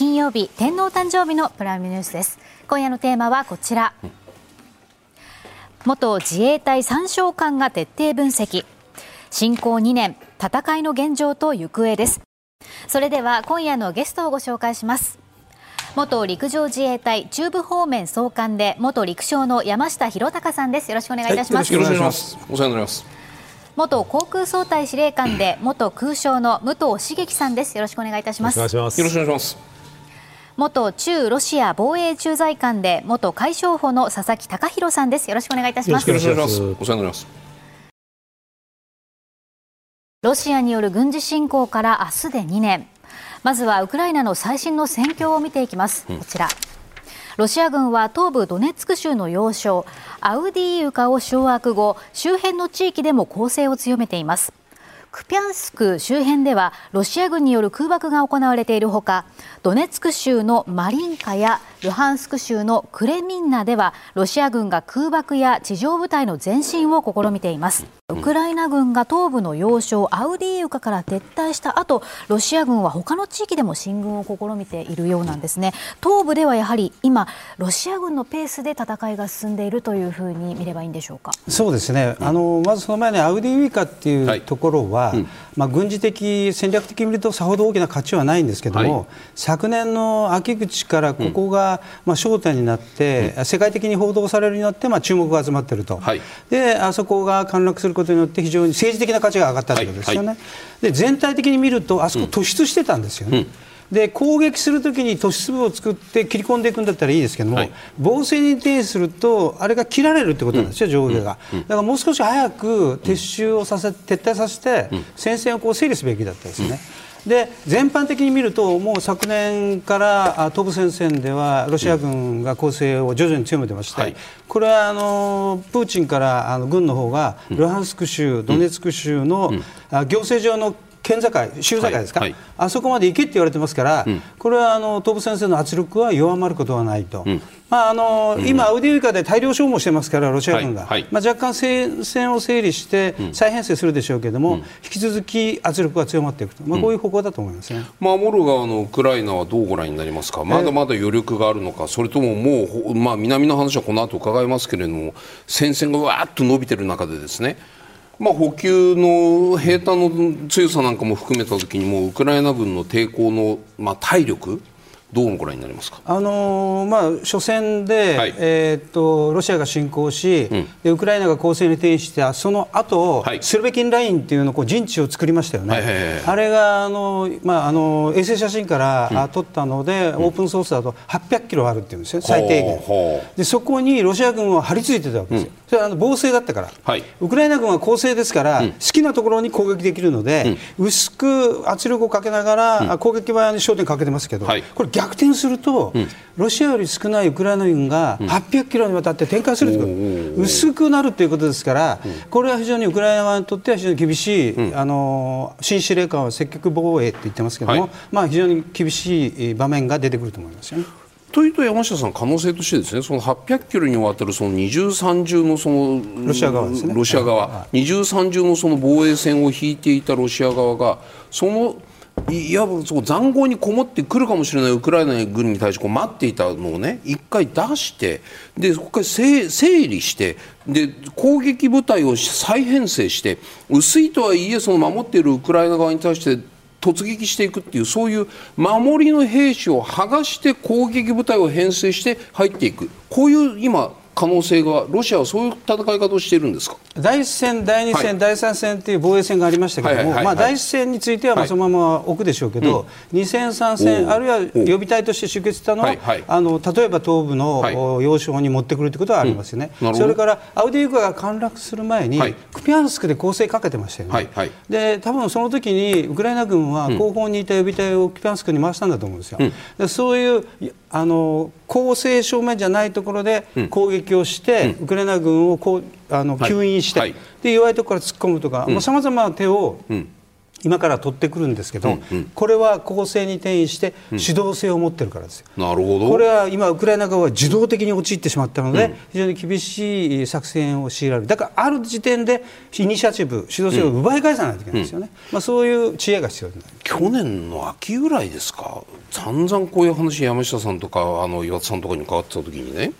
2月23日金曜日天皇誕生日のプライムニュースです。今夜のテーマはこちら。元自衛隊参将官が徹底分析。侵攻2年戦いの現状と行方です。それでは今夜のゲストをご紹介します。元陸上自衛隊中部方面総監で元陸将の山下博隆さんです。よろしくお願いいたします、はい、よろしくお願いします。お世話になります。元航空総隊司令官で元空将の武藤茂樹さんです。よろしくお願いいたします。よろしくお願いします元中ロシア防衛駐在官で元海将補の佐々木隆弘さんです。よろしくお願いいたします。よろしくお願いします。お世話になります。ロシアによる軍事侵攻から明日で2年。まずはウクライナの最新の戦況を見ていきます、こちら。ロシア軍は東部ドネツク州の要衝アウディーウカを掌握後周辺の地域でも攻勢を強めていますクピャンスク周辺ではロシア軍による空爆が行われているほかドネツク州のマリンカやルハンスク州のクレミンナではロシア軍が空爆や地上部隊の前進を試みています。ウクライナ軍が東部の要衝アウディーウカから撤退した後ロシア軍は他の地域でも進軍を試みているようなんですね。東部ではやはり今ロシア軍のペースで戦いが進んでいるというふうに見ればいいんでしょうか？そうですね。あのまずその前にアウディーウカっていうところは、は、うん、まあ、軍事的、戦略的に見るとさほど大きな価値はないんですけども、はい、昨年の秋口からここが、まあ、焦点になって、うん、世界的に報道されるようになって、まあ、注目が集まっていると、はい、であそこが陥落することによって非常に政治的な価値が上がったということですよね、で全体的に見るとあそこ突出してたんですよね。うんで攻撃するときに都市部を作って切り込んでいくんだったらいいですけども、はい、防戦に呈するとあれが切られるってことなんですよ、上下が、だからもう少し早く撤収をさせ撤退させて、戦線をこう整理すべきだったですね。で全般的に見ると、もう昨年から東部戦線ではロシア軍が攻勢を徐々に強めてまして、はい、これはあのプーチンからあの軍の方がルハンスク州、ドネツク州の、行政上の県境、州境ですか、はい。はい、あそこまで行けって言われてますから、うん、これはあの東部戦線の圧力は弱まることはないと、うん、まああの、うん、今、アウディウイカで大量消耗してますから、ロシア軍が、はい、まあ、若干戦線を整理して再編成するでしょうけれども、引き続き圧力が強まっていくと、まあ、こういう方向だと思いますね、守る側のウクライナはどうご覧になりますか、まだまだ余力があるのか、それとももう、まあ、南の話はこの後伺いますけれども、戦線がわーっと伸びてる中でですね、まあ、補給の兵隊の強さなんかも含めたときにもウクライナ軍の抵抗の、まあ、体力どうご覧になりますか、あのー、まあ、初戦で、はい、えー、っとロシアが侵攻し、うん、でウクライナが攻勢に転じたその後、はい、スルベキンラインっていうのこう陣地を作りましたよね、はいはいはい、あれがあの、まあ、あの衛星写真から、うん、撮ったので、オープンソースだと800キロあるっていうんですよ、最低限。でそこにロシア軍は張り付いてたわけですよ、うん、それはあの防勢だったから、はい、ウクライナ軍は攻勢ですから、好きなところに攻撃できるので、薄く圧力をかけながら、攻撃場に焦点かけてますけど、これ逆転すると、うん、ロシアより少ないウクライナ軍が800キロにわたって展開すると。いうこと、薄くなるということですから、これは非常にウクライナ側にとっては非常に厳しい、あの新司令官は積極防衛と言ってますけども、はい、まあ、非常に厳しい場面が出てくると思いますよね。というと山下さん可能性としてですねその800キロにわたるその二重三重のそのロシア側ですね。ロシア側、二重三重のその防衛線を引いていたロシア側がそのいやそう塹壕にこもってくるかもしれないウクライナ軍に対してこう待っていたのをね一回出してでそこから整理してで攻撃部隊を再編成して薄いとはいえその守っているウクライナ側に対して突撃していくっていうそういう守りの兵士を剥がして攻撃部隊を編成して入っていく。こういう今可能性がロシアはそういう戦い方をしているんですか？第1戦、第2戦、はい、第3戦という防衛戦がありましたけれども、まあ、第1戦についてはまあそのまま置くでしょうけど、うん、2戦、3戦、あるいは予備隊として集結したのは、あの例えば東部の要衝に持ってくるということはありますよね、うん、それからアウディークが陥落する前に、クピャンスクで攻勢かけてましたよね、で多分その時にウクライナ軍は後方にいた予備隊をクピャンスクに回したんだと思うんですよ。うん、そういうあの攻勢正面じゃないところで攻撃をして、ウクライナ軍をこうあの吸引して、い、で弱いところから突っ込むとかさまざ、まな手を、今から取ってくるんですけど、うんうん、これは攻勢に転移して主導性を持ってるからですよ、うん、なるほど。これは今、ウクライナ側は受動的に陥ってしまったので、うん、非常に厳しい作戦を強いられる、だからある時点でイニシアチブ、主導性を奪い返さないといけないですよね、うん、まあ、そういう知恵が必要去年の秋ぐらいですか、散々こういう話、山下さんとかあの岩田さんとかに伺ってた時にね、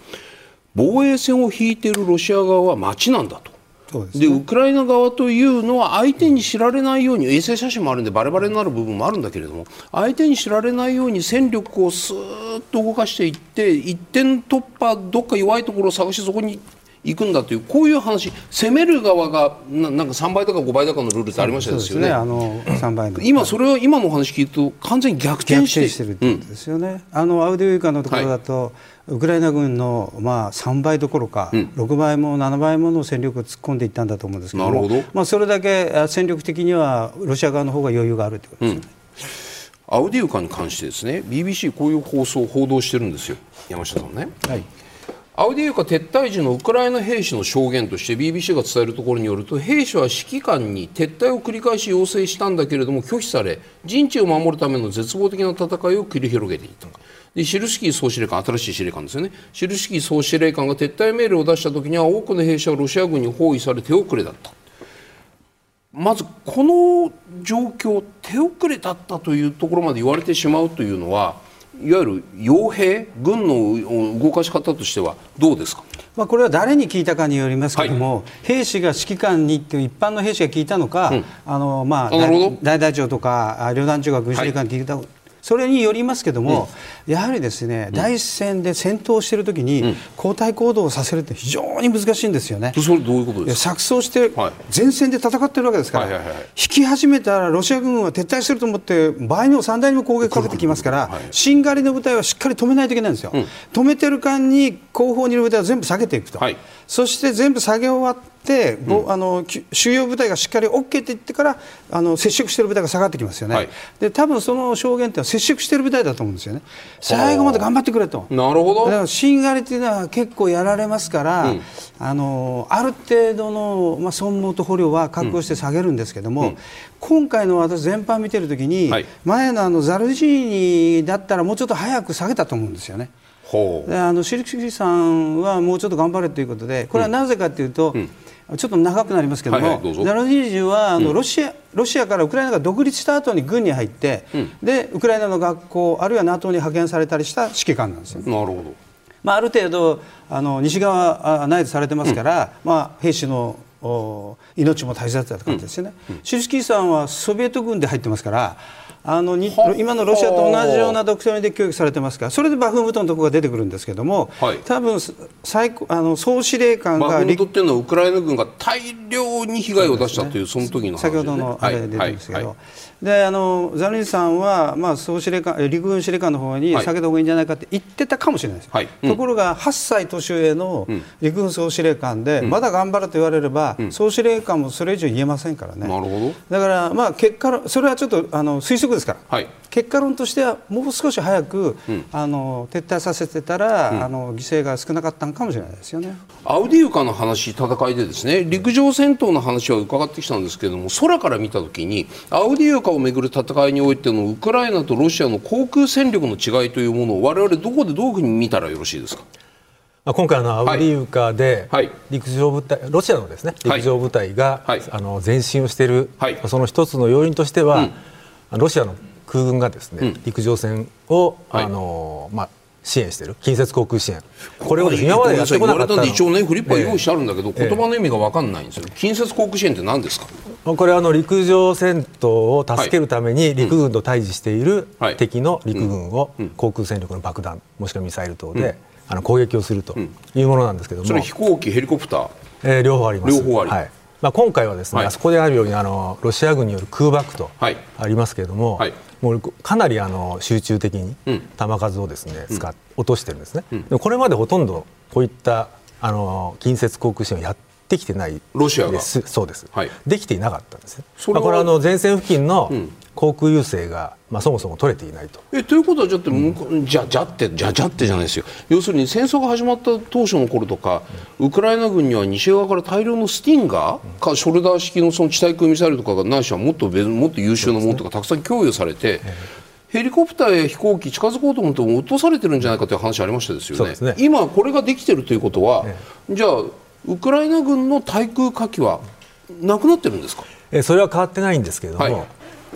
防衛線を引いているロシア側は町なんだと。で、ね、ウクライナ側というのは相手に知られないように衛星写真もあるんでバレバレになる部分もあるんだけれども相手に知られないように戦力をスーッと動かしていって一点突破どっか弱いところを探してそこに行くんだというこういう話。攻める側がななんか3倍とか5倍とかのルールってありましたですよね。ね。あの3倍今それは今の話聞くと完全に逆転してしてるってことですよね。うん、あのアウディウイカのところだと、はいウクライナ軍のまあ3倍どころか、うん、6倍も7倍もの戦力を突っ込んでいったんだと思うんですけどもまあ、それだけ戦力的にはロシア側の方が余裕があるということですね、うん、アウディウカに関してですね BBC こういう放送を報道してるんですよ。山下さんね。はい。アウディーウカ撤退時のウクライナ兵士の証言として BBC が伝えるところによると兵士は指揮官に撤退を繰り返し要請したんだけれども拒否され陣地を守るための絶望的な戦いを繰り広げていた。でシルスキー総司令官新しい司令官ですよね。シルスキー総司令官が撤退命令を出した時には多くの兵士はロシア軍に包囲され手遅れだった。まずこの状況手遅れだったというところまで言われてしまうというのはいわゆる傭兵軍の動かし方としてはどうですか？まあ、これは誰に聞いたかによりますけれども、はい、兵士が指揮官にっていう一般の兵士が聞いたのか、うん、あのまあ、大隊長とか旅団長が軍司令官に聞いた、はいそれによりますけども、うん、やはりですね、うん、第一線で戦闘しているときに、交代行動をさせるって非常に難しいんですよね。それどういうことですか？錯綜して前線で戦ってるわけですから、はいはいはいはい、引き始めたらロシア軍は撤退すると思って場合にも3台にも攻撃かけてきますから、はい、しん。がりの部隊はしっかり止めないといけないんですよ。うん、止めてる間に後方にいる部隊は全部下げていくと、はい、そして全部下げ終わって、うん、あの主要部隊がしっかり OK って言ってからあの接触している部隊が下がってきますよね、はい、で多分その証言って接触している部隊だと思うんですよね、最後まで頑張ってくれと、なるほど。だからしんがりというのは結構やられますから、うん、あのある程度の、まあ、損耗と捕虜は覚悟して下げるんですけども、うん、今回の私、全般見てるときに、はい、前のあのザルジーニだったらもうちょっと早く下げたと思うんですよね。であのシルキさんはもうちょっと頑張れということでこれはなぜかというと、うんちょっと長くなりますけども、はいはい、ザロジージはあのロシア、ロシアからウクライナが独立した後に軍に入って、うん、でウクライナの学校あるいは NATO に派遣されたりした指揮官なんですよ。なるほど。まあ、ある程度あの西側内図されてますから、うん、まあ、兵士の命も大切だった感じですよね、うん。うん、シルスキーさんはソビエト軍で入ってますからあのに今のロシアと同じようなドクトリンで教育されてますからそれでバフムトのところが出てくるんですけども、はい、多分最あの総司令官がバフムトっていうのはウクライナ軍が大量に被害を出したというそ、ね,、の時の、ね、先ほどのあれで出てるんですけど、はい。はいであのザルニさんは、まあ、総司令官陸軍司令官の方に下げた方がいいんじゃないかって言ってたかもしれないです、はい。うん、ところが8歳年上の陸軍総司令官で、うん、まだ頑張ると言われれば、うん、総司令官もそれ以上言えませんからね。なるほど。だから、まあ、結果それはちょっとあの推測ですから、はい、結果論としてはもう少し早く、あの撤退させてたら、あの犠牲が少なかったのかもしれないですよね。アウディウカの話戦いでですね陸上戦闘の話は伺ってきたんですけれども空から見たときにアウディウカをめぐる戦いにおいてのウクライナとロシアの航空戦力の違いというものを我々どこでどういうふうに見たらよろしいですか？今回のアウディウカで陸上部隊、ロシアのですね陸上部隊が、あの前進をしてい。る、その一つの要因としては、ロシアの空軍がですね、陸上戦を、あのまあ支援している？近接航空支援。これを今までやってこなかった一応ねフリップは用意してあるんだけど、言葉の意味が分かんないんですよ。近接航空支援って何ですか？これはあの陸上戦闘を助けるために陸軍と対峙している敵の陸軍を航空戦力の爆弾もしくはミサイル等であの攻撃をするというものなんですけども、それ飛行機ヘリコプター、えー、両方あります。両方あり、はい。まあ、今回はですね、はい、あそこであるようにあのロシア軍による空爆とありますけれども、はい、もうかなりあの集中的に球数をですね、使っ落としてるんですね、うん、これまでほとんどこういったあの近接航空支援をやっできてないロシアが？そうです、はい、できていなかったんですね。これは？あの前線付近の航空優勢が、まあ、そもそも取れていないと。えということはじゃって、うん、じゃじゃってじゃじゃってじゃないですよ。要するに戦争が始まった当初の頃とか、うん、ウクライナ軍には西側から大量のスティンガーかショルダー式のその地対空ミサイルとかがないしはもっと別もっと優秀なものとかたくさん供与されて。ヘリコプターや飛行機近づこうと思っても落とされてるんじゃないかという話ありましたですよね、ね。今、これができてるということは、じゃあ、ウクライナ軍の対空火器はなくなってるんですか？えそれは変わってないんですけれども、はい、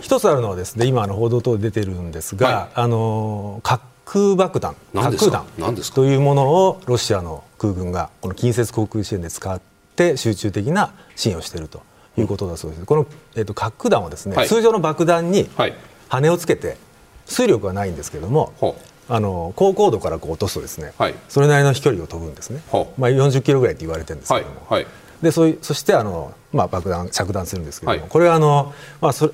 一つあるのはですね今の報道等で出てるんですが、はい、あの滑空爆弾滑空弾というものをロシアの空軍がこの近接航空支援で使って集中的な支援をしているということだそうです、この、えーと、滑空弾はですね、はい、通常の爆弾に羽をつけて水力はないんですけれども、あの高高度からこう落とすとですね、はい、それなりの飛距離を飛ぶんですね、まあ、40キロぐらいって言われてるんですけども、はい。はい、でそそしてあの、まあ、爆弾着弾するんですけども、これはあの、まあ、それ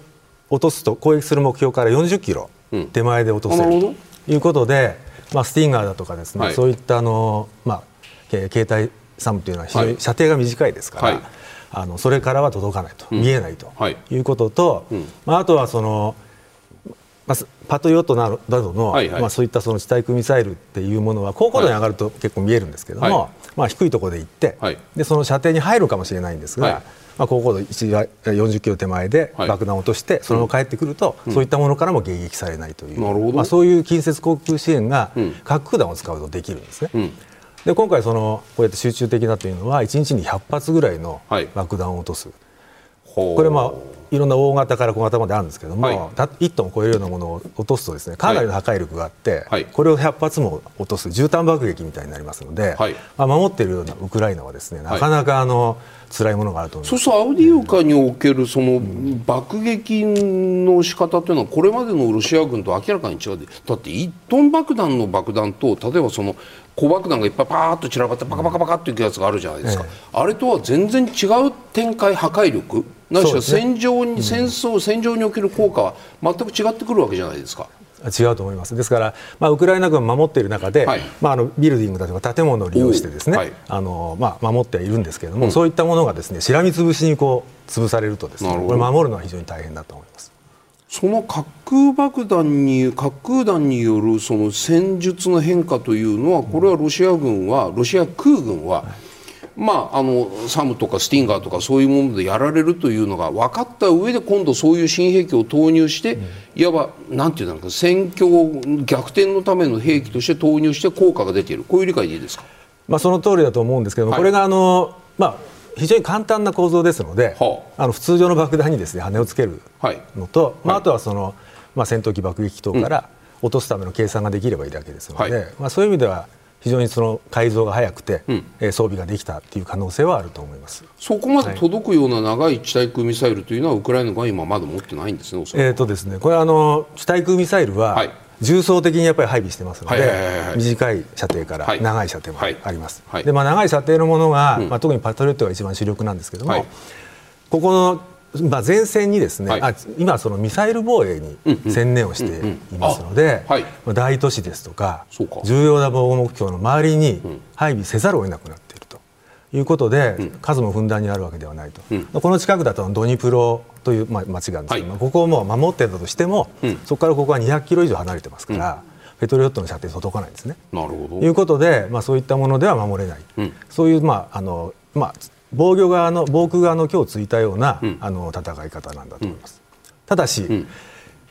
落とすと攻撃する目標から40キロ手前で落とせるということで、まあ、スティンガーだとかですね、そういったあの、まあ、携帯サムというのは非常に射程が短いですから、あのそれからは届かないと、見えないとい。うことと、まあ、あとはそのまあ、パトリオットなどの、はいはい、まあ、そういったその地対空ミサイルっていうものは高高度に上がると結構見えるんですけども、はい、まあ、低いところで行って、はい、でその射程に入るかもしれないんですが、はい、まあ、高高度40キロ手前で爆弾を落として、そのまま帰ってくると、うん、そういったものからも迎撃されないという、まあ、そういう近接航空支援が核空弾を使うとできるんですね。うん。で今回その、こうやって集中的なというのは1日に100発ぐらいの爆弾を落とす、これまあいろんな大型から小型まであるんですけども、はい、1トンを超えるようなものを落とすとですねかなりの破壊力があって、はい、これを100発も落とす絨毯爆撃みたいになりますので、はい、まあ、守っているようなウクライナはですねなかなかあの、辛いものがあると思いますそうするとアウディウカにおけるその爆撃の仕方というのはこれまでのロシア軍と明らかに違うだって1トン爆弾の爆弾と例えばその小爆弾がいっぱいパーッと散らばってパカパカパカっていくやつがあるじゃないですか、あれとは全然違う展開破壊力何しろ戦場に、戦争、戦場における効果は全く違ってくるわけじゃないですか。違うと思います。ですから、まあ、ウクライナ軍を守っている中で、はい、まあ、あのビルディングだとか建物を利用してですね、はい、あのまあ、守ってはいるんですけれども、うん、そういったものがですねしらみつぶしにこう潰されるとですねこれ守るのは非常に大変だと思います。その滑空爆弾に滑空弾によるその戦術の変化というのはこれはロシア軍はロシア空軍は、はいまあ、あのサムとかスティンガーとかそういうものでやられるというのが分かった上で今度そういう新兵器を投入して、いわばなんていうんだろう戦況逆転のための兵器として投入して効果が出ている。こういう理解でいいですか、まあ、その通りだと思うんですけども、はい、これがあの、まあ、非常に簡単な構造ですので、はあ、あの普通常の爆弾にです、ね、羽をつけるのと、はい、まあ、あとはその、まあ、戦闘機爆撃機等から落とすための計算ができればいいだけですので、はい、まあ、そういう意味では非常にその改造が早くて、うん、装備ができたという可能性はあると思います。そこまで届くような長い地対空ミサイルというのは、ウクライナが今まだ持ってないんですね、えーとですね、これあの、地対空ミサイルは、はい。重層的にやっぱり配備してますので、短い射程から長い射程もあります、でまあ、長い射程のものが、うん、まあ、特にパトリオットが一番主力なんですけども、はい、ここのまあ、前線にですね、はい、あ今、そのミサイル防衛に専念をしていますので、大都市ですとか重要な防護目標の周りに配備せざるを得なくなっているということで、うん、数もふんだんにあるわけではないと、うん、この近くだとドニプロという、まあ、町があるんですけど、はい、ここをもう守ってたとしても、うん、そこからここは200キロ以上離れてますから。ペトリオットの射程届かないんですね。なるほど。いうことで、まあ、そういったものでは守れない、そういう、まああのまあ、防御側の防空側の今日ついたような、うん、あの戦い方なんだと思います。ただし、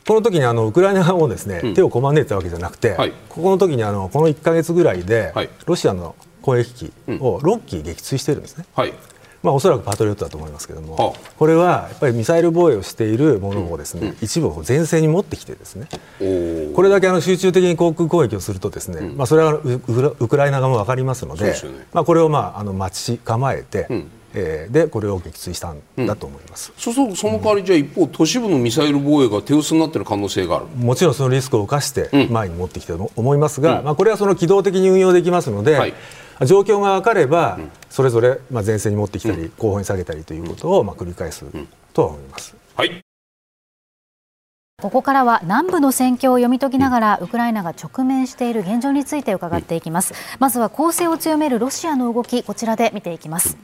この時にあのウクライナ側もですね、手をこまねてたわけじゃなくて、はい、ここの時にあのこの1か月ぐらいで、はい、ロシアの攻撃機を6機撃墜してるんですね。はいまあ、おそらくパトリオットだと思いますけれども、これはやっぱりミサイル防衛をしているものをですね、うん、一部を前線に持ってきてですね、これだけあの集中的に航空攻撃をするとですね、うん、まあ、それはウクライナ側も分かりますので、ね、まあ、これをまああの待ち構えて、うんえー、でこれを撃墜したんだと思います、うん、そうそうその代わりじゃあ一方都市部のミサイル防衛が手薄になっている可能性がある。もちろんそのリスクを冒して前に持ってきてると思いますが、うん、まあ、これはその機動的に運用できますので、はい、状況が分かれば、それぞれまあ前線に持ってきたり、後方に下げたりということをまあ繰り返すと思います。はい。ここからは南部の戦況を読み解きながらウクライナが直面している現状について伺っていきます。まずは攻勢を強めるロシアの動きこちらで見ていきます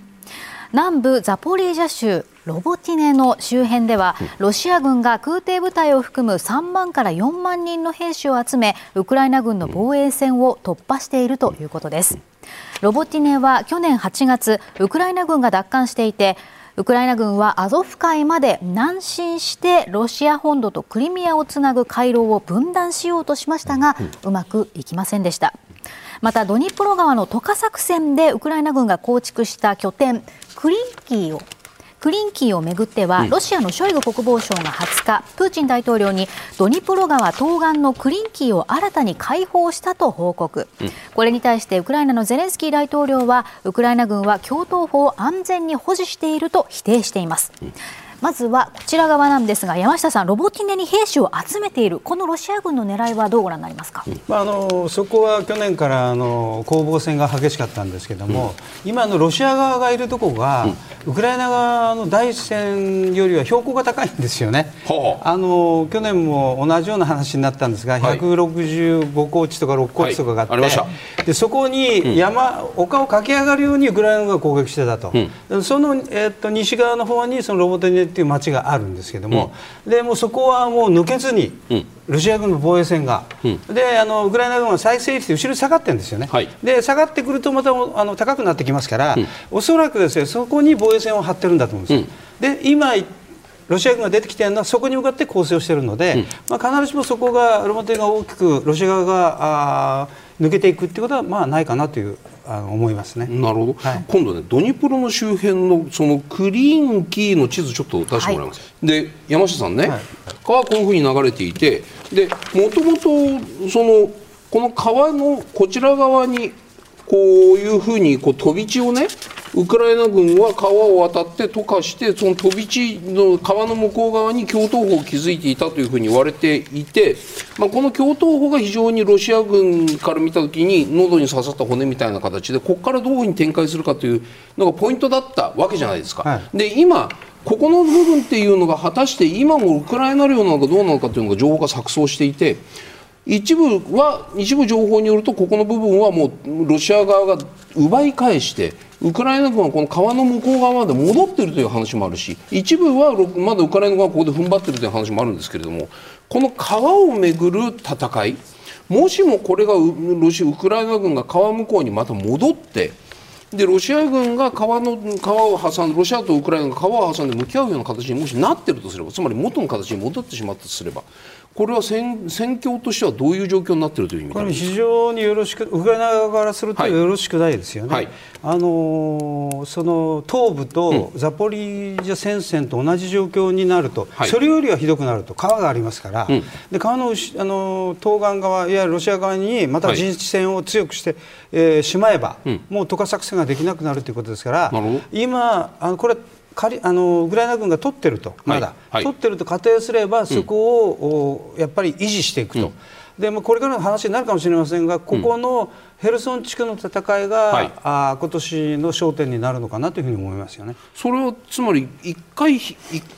南部ザポリージャ州ロボティネの周辺では、ロシア軍が空挺部隊を含む3万から4万人の兵士を集め、ウクライナ軍の防衛線を突破しているということです。ロボティネは去年8月、ウクライナ軍が奪還していて、ウクライナ軍はアゾフ海まで南進してロシア本土とクリミアをつなぐ回廊を分断しようとしましたが、うまくいきませんでした。またドニプロ川の渡河作戦でウクライナ軍が構築した拠点クリンキーをクリンキーをめぐっては、ロシアのショイグ国防相が20日、プーチン大統領にドニプロ川東岸のクリンキーを新たに解放したと報告、これに対してウクライナのゼレンスキー大統領は、ウクライナ軍は共闘法を安全に保持していると否定しています。まずはこちら側なんですが山下さん、ロボティネに兵士を集めているこのロシア軍の狙いはどうご覧になりますか、まあ、あのそこは去年からあの攻防戦が激しかったんですけれども、うん、今のロシア側がいるところが、うん、ウクライナ側の第一線よりは標高が高いんですよね、あの去年も同じような話になったんですが、はい、165高地とか6高地とかがあって、はい、でそこに山、うん、丘を駆け上がるようにウクライナが攻撃してたと、その、えー、っと西側の方にそのロボティネっていう町があるんですけども、うん、でもそこはもう抜けずに、ロシア軍の防衛線が、うん、であのウクライナ軍は再生して後ろに下がってるんですよね、はい、で下がってくるとまたあの高くなってきますから、うん、おそらくですねそこに防衛線を張ってるんだと思うんです。よ。で今ロシア軍が出てきているのはそこに向かって攻勢をしているので、まあ、必ずしもそこがロボテが大きくロシア側があ抜けていくということはまあないかなというあの思いますね。なるほど、はい、今度ねドニプロの周辺のそのクリーンキーの地図ちょっと出してもらいます、はい、で山下さんね、はい、川こういうふうに流れていてでもともとそのこの川のこちら側にこういうふうにこう飛び地をねウクライナ軍は川を渡って溶かしてその飛び地の川の向こう側に共闘法を築いていたというふうに言われていて、まあ、この共闘法が非常にロシア軍から見た時に喉に刺さった骨みたいな形でここからどういうふうに展開するかというのがポイントだったわけじゃないですか。はい、で今ここの部分っていうのが果たして今もウクライナ領なのかどうなのかというのが情報が錯綜していて一部は一部情報によるとここの部分はもうロシア側が奪い返してウクライナ軍はこの川の向こう側まで戻っているという話もあるし一部はまだウクライナ軍はここで踏ん張っているという話もあるんですけれどもこの川をめぐる戦いもしもこれがロシウクライナ軍が川向こうにまた戻ってでロシア軍が川の川を挟んでロシアとウクライナが川を挟んで向き合うような形にもしなっているとすればつまり元の形に戻ってしまったとすればこれは戦戦況としてはどういう状況になっているという意味これ非常によろしくウクライナ側からするとよろしくないですよね。はい、あのその東部とザポリージャ戦線と同じ状況になると、うん、それよりはひどくなると川がありますから、うん、で川のあの東岸側いわゆるロシア側にまた陣地戦を強くして、はい、えー、しまえば、うん、もう渡河作戦ができなくなるということですから。今あのこれ仮あのウクライナ軍が取ってると、まだ、はい。はい、取ってると仮定すれば、そこを、うん、やっぱり維持していくと、うん、でもこれからの話になるかもしれませんが、ここのヘルソン地区の戦いが、はい、あ今年の焦点になるのかなというふうに思いますよね。それはつまり一回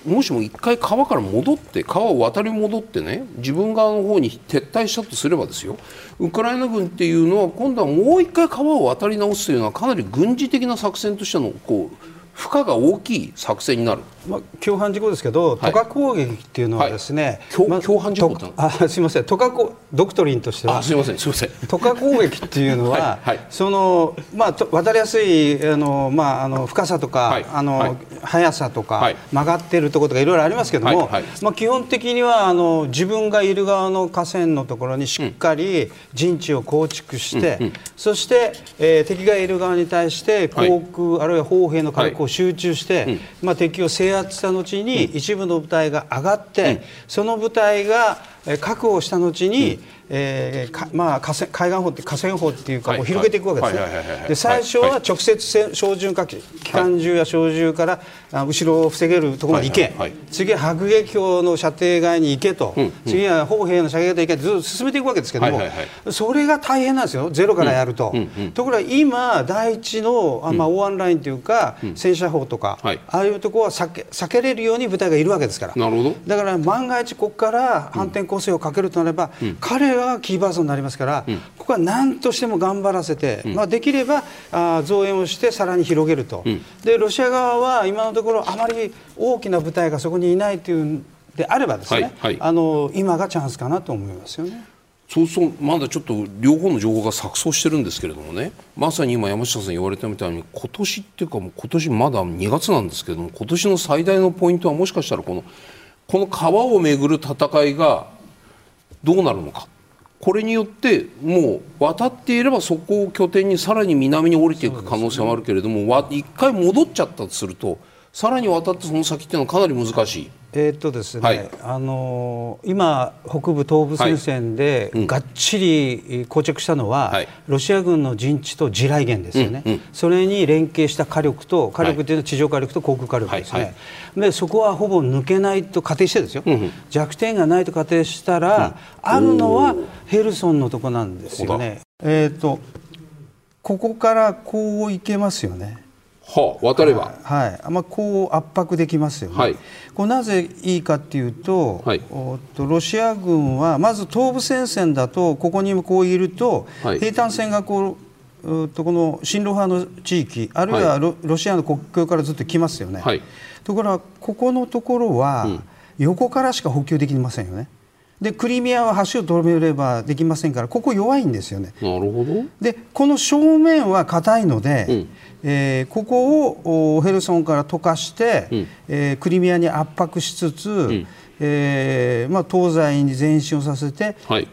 もしも一回川から戻って川を渡り戻ってね自分側の方に撤退したとすればですよ。ウクライナ軍っていうのは今度はもう一回川を渡り直すというのはかなり軍事的な作戦としてのこう負荷が大きい作戦になる、まあ、共犯事故ですけど、渡河攻撃っていうのはですね、はい。まあ、共犯事故あすみません。渡河ドクトリンとしては。すみませんすみません。渡河攻撃っていうのは はい、そのまあ、渡りやすいあの、まあ、あの深さとか、はい、あの、はい、速さとか、曲がっているところとかいろいろありますけども、まあ、基本的にはあの自分がいる側の河川のところにしっかり陣地を構築して、うんうん、そして、えー、敵がいる側に対して航空、あるいは砲兵の火力を集中して、うん、まあ、敵を制圧した後に一部の部隊が上がって、その部隊が確保した後に、えーまあ、海岸法って河川法っていうか、もう広げていくわけですね。で最初は直接小銃火器、機関銃や小銃から後ろを防げるところまで行け、次は迫撃砲の射程外に行けと、次は砲兵の射撃で行けずっと進めていくわけですけども、それが大変なんですよ、ゼロからやると。ところが今、第一の、あまあ、大湾ラインというか、戦車砲とか、ああいうところは避け避けれるように部隊がいるわけですから、なるほど。だから万が一、ここから反転攻勢をかけるとなれば、彼側がキーパーソンになりますから、うん、ここは何としても頑張らせて、うん、まあ、できればあ増援をしてさらに広げると、うん、でロシア側は今のところあまり大きな部隊がそこにいないというであればですね、はいはい、あの今がチャンスかなと思いますよね。そうそう。まだちょっと両方の情報が錯綜してるんですけれどもね。まさに今山下さん言われたみたいに今年っていうかもう今年まだ2月なんですけれども今年の最大のポイントはもしかしたらこのこの川をめぐる戦いがどうなるのかこれによってもう渡っていればそこを拠点にさらに南に降りていく可能性もあるけれども一、回戻っちゃったとするとさらに渡ってその先っていうのはかなり難しい。えーとですね、はい、あの今、北部東部戦線でがっちり膠着したのは、はい、ロシア軍の陣地と地雷原ですよね、うんうん、それに連携した火力と火力というのは地上火力と航空火力ですね、はい、でそこはほぼ抜けないと仮定してですよ、うんうん、弱点がないと仮定したら、うん、あるのはヘルソンのとこなんですよね。えーとここからこう行けますよね。はあ、渡れば、はい、はい、まあ、こう圧迫できますよね、はい、これなぜいいかっていうと,、はい、おとロシア軍はまず東部戦線だとここにこういると、はい、兵隊戦がこうとこの親ロ派の地域あるいはロ,、ロシアの国境からずっと来ますよね、はい、ところがここのところは、横からしか補給できませんよね。でクリミアは橋を止めればできませんからここ弱いんですよね。なるほど。でこの正面は硬いので、うん、えー、ここをヘルソンから溶かして、うん、えー、クリミアに圧迫しつつ、うん、えー、まあ、東西に前進をさせて、はい、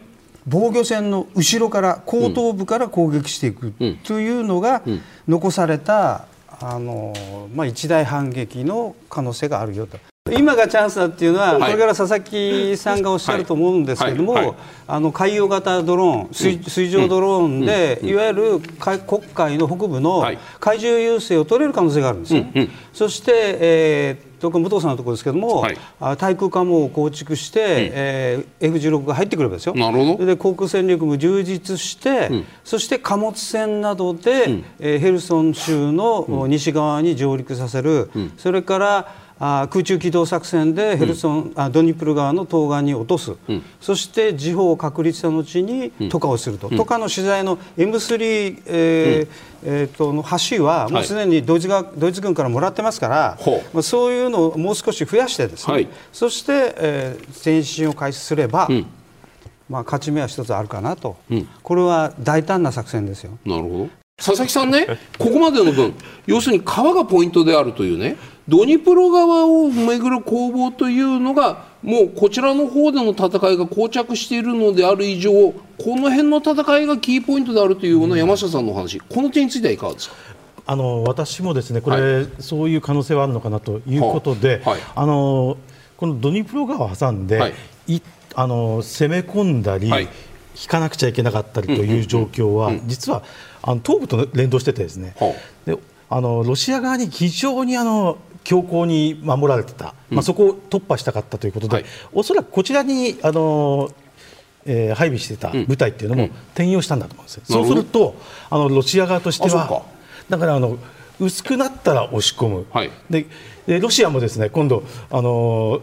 防御線の後ろから後頭部から攻撃していくというのが残された、あのまあ、一大反撃の可能性があるよと。今がチャンスだっていうのは、これから佐々木さんがおっしゃると思うんですけれども、あの海洋型ドローン、水水上ドローンで、いわゆる黒海の北部の海中優勢を取れる可能性があるんですよ。そして、えー特に武藤さんのところですけれども、はい、対空艦も構築して、うん。えー、F16 が入ってくるわけですよ。なるほど。で航空戦力も充実して、うん、そして貨物船などで、うん、えー、ヘルソン州の西側に上陸させる、うん、それからあ空中機動作戦でヘルソン、うん、あドニプル川の東岸に落とす、うん、そして時報を確立した後に渡河をすると、うん、渡河の取材の M3、えーえー、との橋はもうすでにドイツが、ドイツ軍からもらってますから、まあ、そういうのをもう少し増やしてですね、はい、そして、えー、前進を開始すれば、まあ、勝ち目は一つあるかなと、これは大胆な作戦ですよ。なるほど。佐々木さんね、ここまでの分、要するに川がポイントであるというね、ドニプロ川をめぐる攻防というのが、もうこちらの方での戦いが膠着しているのである以上、この辺の戦いがキーポイントであるというような山下さんのお話、この点についてはいかがですか？あの私もですねこれ、はい、そういう可能性はあるのかなということで、はい、あのこのドニプロ川を挟んで、はい、あの攻め込んだり、引かなくちゃいけなかったりという状況は、実はあの東部と連動しててですね、であのロシア側に非常にあの強硬に守られてた、まあ、そこを突破したかったということで、はい、おそらくこちらにあの、えー、配備していた部隊っていうのも転用したんだと思うんですよ、そうするとあのロシア側としてはだからあの薄くなったら押し込む、はい、でロシアもですね今度あの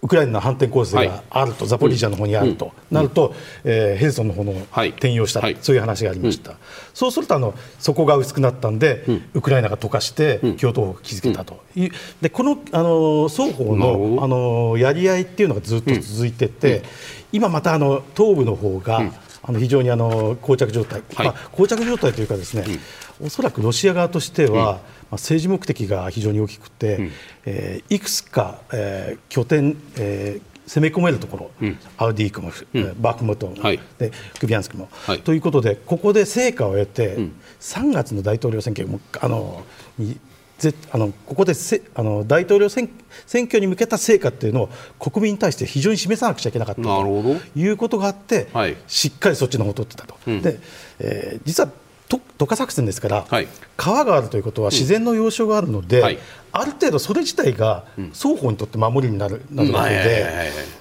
ウクライナの反転攻勢があると、はい、ザポリージャの方にあると、うん、なると、えー、ヘルソンの方の転用した、はい、そういう話がありました、うん、そうするとあのそこが薄くなったんで、うん、ウクライナが溶かして共闘を築けたと。いう、でこのあの双方のあのやり合いっていうのがずっと続いてて、今またあの東部の方が、あの非常にあの膠着状態、はい、まあ、膠着状態というかですね、うん、おそらくロシア側としては、うん、まあ、政治目的が非常に大きくて、うん、えー、いくつか、えー、拠点、えー攻め込めるところ、うん、アウディークも、うん、バークムトン、はい、でクビアンスクも、はい、ということでここで成果を得て、うん、3月の大統領選挙もあのにぜあのここでせあの大統領選選挙に向けた成果っていうのを国民に対して非常に示さなくちゃいけなかったということがあって、はい、しっかりそっちの方を取ってたと、うん、でえー、実はと渡河作戦ですから、はい、川があるということは自然の要衝があるので、うん。はい、ある程度それ自体が双方にとって守りになる,、なるわけで、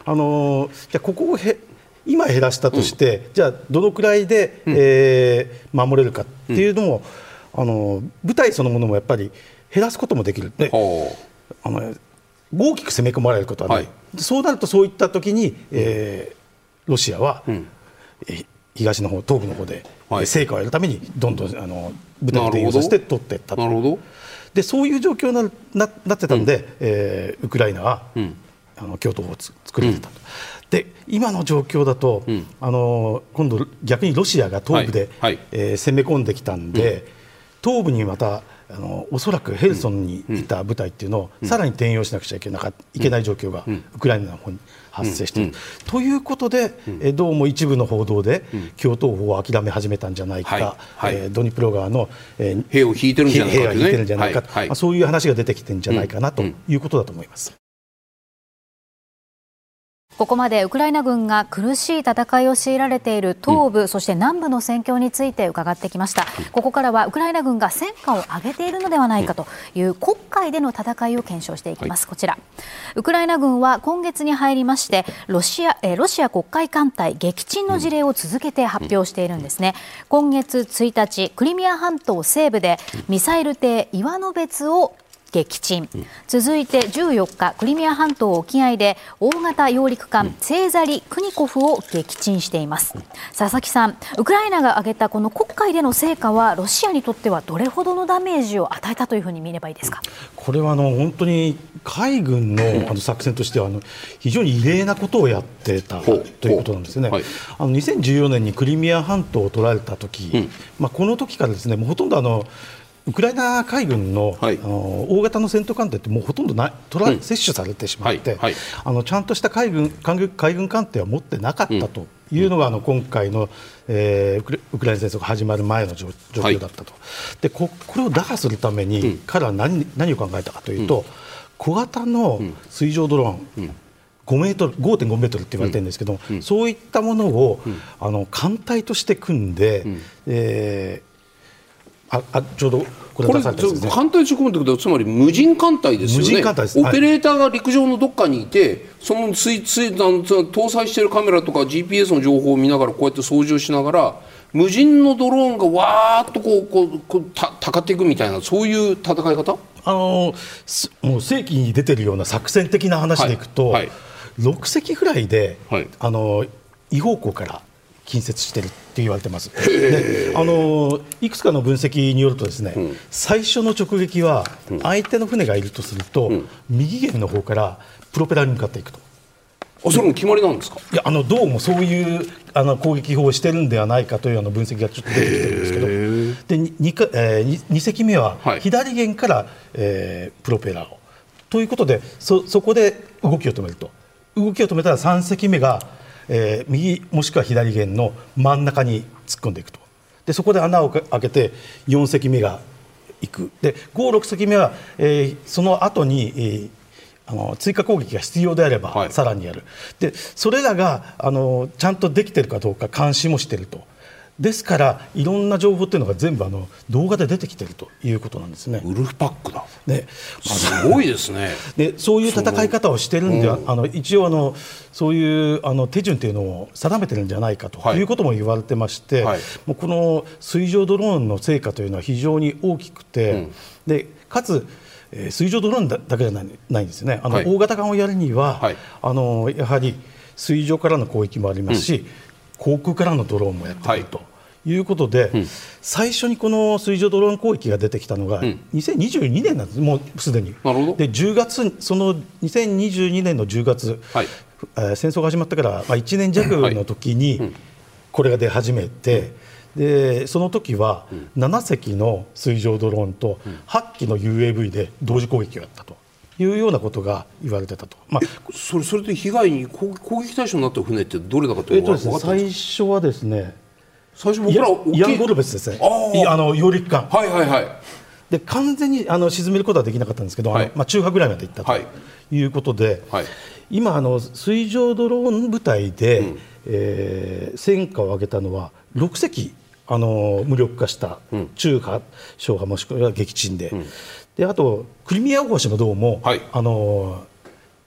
あのじゃここをへ今減らしたとして、うん、じゃあどのくらいで、うん、えー、守れるかっていうのも、あの部隊そのものもやっぱり減らすこともできる。であの大きく攻め込まれることはない、はい、そうなるとそういった時に、えー、ロシアは、うん東の方東部の方で、はい、成果を得るためにどんどんあの部隊を転用させて取っていったと。なるほど。でそういう状況にななってたんで、うん、えー、ウクライナは、うん、あの共闘法を作れてたと。で今の状況だと、うん、あの今度、逆にロシアが東部で、はい。はい、えー、攻め込んできたんで、東部にまたあのおそらくヘルソンにいた部隊っていうのを、さらに転用しなくちゃいけなかいけない状況がウクライナの方に発生している。ということで、えどうも一部の報道で、共闘法を諦め始めたんじゃないか、はい。えドニプロ川の、えー、兵を引いてるんじゃないか、ね、引いてるんじゃない。か、まあ、そういう話が出てきてるんじゃないかなということだと思います。ここまでウクライナ軍が苦しい戦いを強いられている東部、うん、そして南部の戦況について伺ってきました、ここからはウクライナ軍が戦果を上げているのではないかという黒海での戦いを検証していきます、はい、こちら。ウクライナ軍は今月に入りましてロシアえロシア黒海艦隊撃沈の事例を続けて発表しているんですね、今月1日クリミア半島西部でミサイル艇イワノベツを撃沈、続いて14日クリミア半島沖合で大型揚陸艦セーザリ・クニコフを撃沈しています。佐々木さんウクライナが挙げたこの黒海での成果はロシアにとってはどれほどのダメージを与えたというふうに見ればいいですか？これはあの本当に海軍のあの作戦としてはあの非常に異例なことをやってたということなんですね、はい、あの2014年にクリミア半島を取られた時、うん、まあ、この時からですねもうほとんどあのウクライナ海軍のはい、あの大型の戦闘艦艇ってもうほとんどない取ら、うん、摂取されてしまって、はい。はい、あのちゃんとした海軍海軍艦艇は持ってなかったというのが、うん、あの今回の、えー、ウクライナ戦争が始まる前の状況だったと、でここれを打破するために、うん、彼は何何を考えたかというと、小型の水上ドローン、5メートル5.5メートルって言われてるんですけど、うん、そういったものを、うん、あの艦隊として組んで、うん、えああちょうどこれね艦隊直問ってことはつまり無人艦隊ですよね。無人艦隊です。オペレーターが陸上のどっかにいて、そのついつい搭載しているカメラとか GPS の情報を見ながらこうやって操縦しながら無人のドローンがわーっとこうこうこうたたかっていくみたいなそういう戦い方？あのもう正規に出てるような作戦的な話でいくと、はい。はい、6隻ぐらいで、はい、あの違方向から近接しているって言われてます。であのいくつかの分析によるとですね、うん、最初の直撃は相手の船がいるとすると、うん、右舷の方からプロペラに向かっていくと。あそれも決まりなんですか？いやあのどうもそういうあの攻撃法をしてるんではないかというような分析がちょっと出てきてるんですけど。で 2, か、えー、2, 隻目は左舷から、はい、えー、プロペラを。ということでそそこで動きを止めると。動きを止めたら3隻目がえー、右もしくは左舷の真ん中に突っ込んでいくと。でそこで穴を開けて4隻目が行く。で5、6隻目は、えー、その後に、えー、あの追加攻撃が必要であれば、さらにやる。でそれらがあのちゃんとできているかどうか監視もしていると。ですからいろんな情報っていうのが全部あの動画で出てきてるということなんですね。ウルフパックだ。ね、すごいですね。でそういう戦い方をしてるんでは、あの一応あのそういうあの手順というのを定めてるんじゃないかとい。うことも言われてまして、はい、もうこの水上ドローンの成果というのは非常に大きくて、うん、でかつえー、水上ドローンだけじゃないないんですね。あの、はい、大型艦をやるには、はい、あのやはり水上からの攻撃もありますし、うん航空からのドローンもやってくると。い。うことで、うん、最初にこの水上ドローン攻撃が出てきたのが、2022年なんです、もうすでに。なるほど。で10月、その2022年の10月、はい、えー、戦争が始まってから、まあ、1年弱の時に、これが出始めて、でその時は7隻の水上ドローンと8機の UAV で同時攻撃をやったと。いうようなことが言われてたと、まあ、それそれで被害に攻撃対象になった船ってどれだかというのは、ね、最初はですね最初僕らイヤンゴルベスですね。ああの揚陸艦。はいはいはい。で完全にあの沈めることはできなかったんですけど、はい、まあ、中波ぐらいまでいったとい。うことで、はい、今あの水上ドローン部隊で、うん、えー、戦果を上げたのは6隻あの無力化した中波、小波もしくは撃沈で、うんであとクリミア大橋もどうも、はい、あの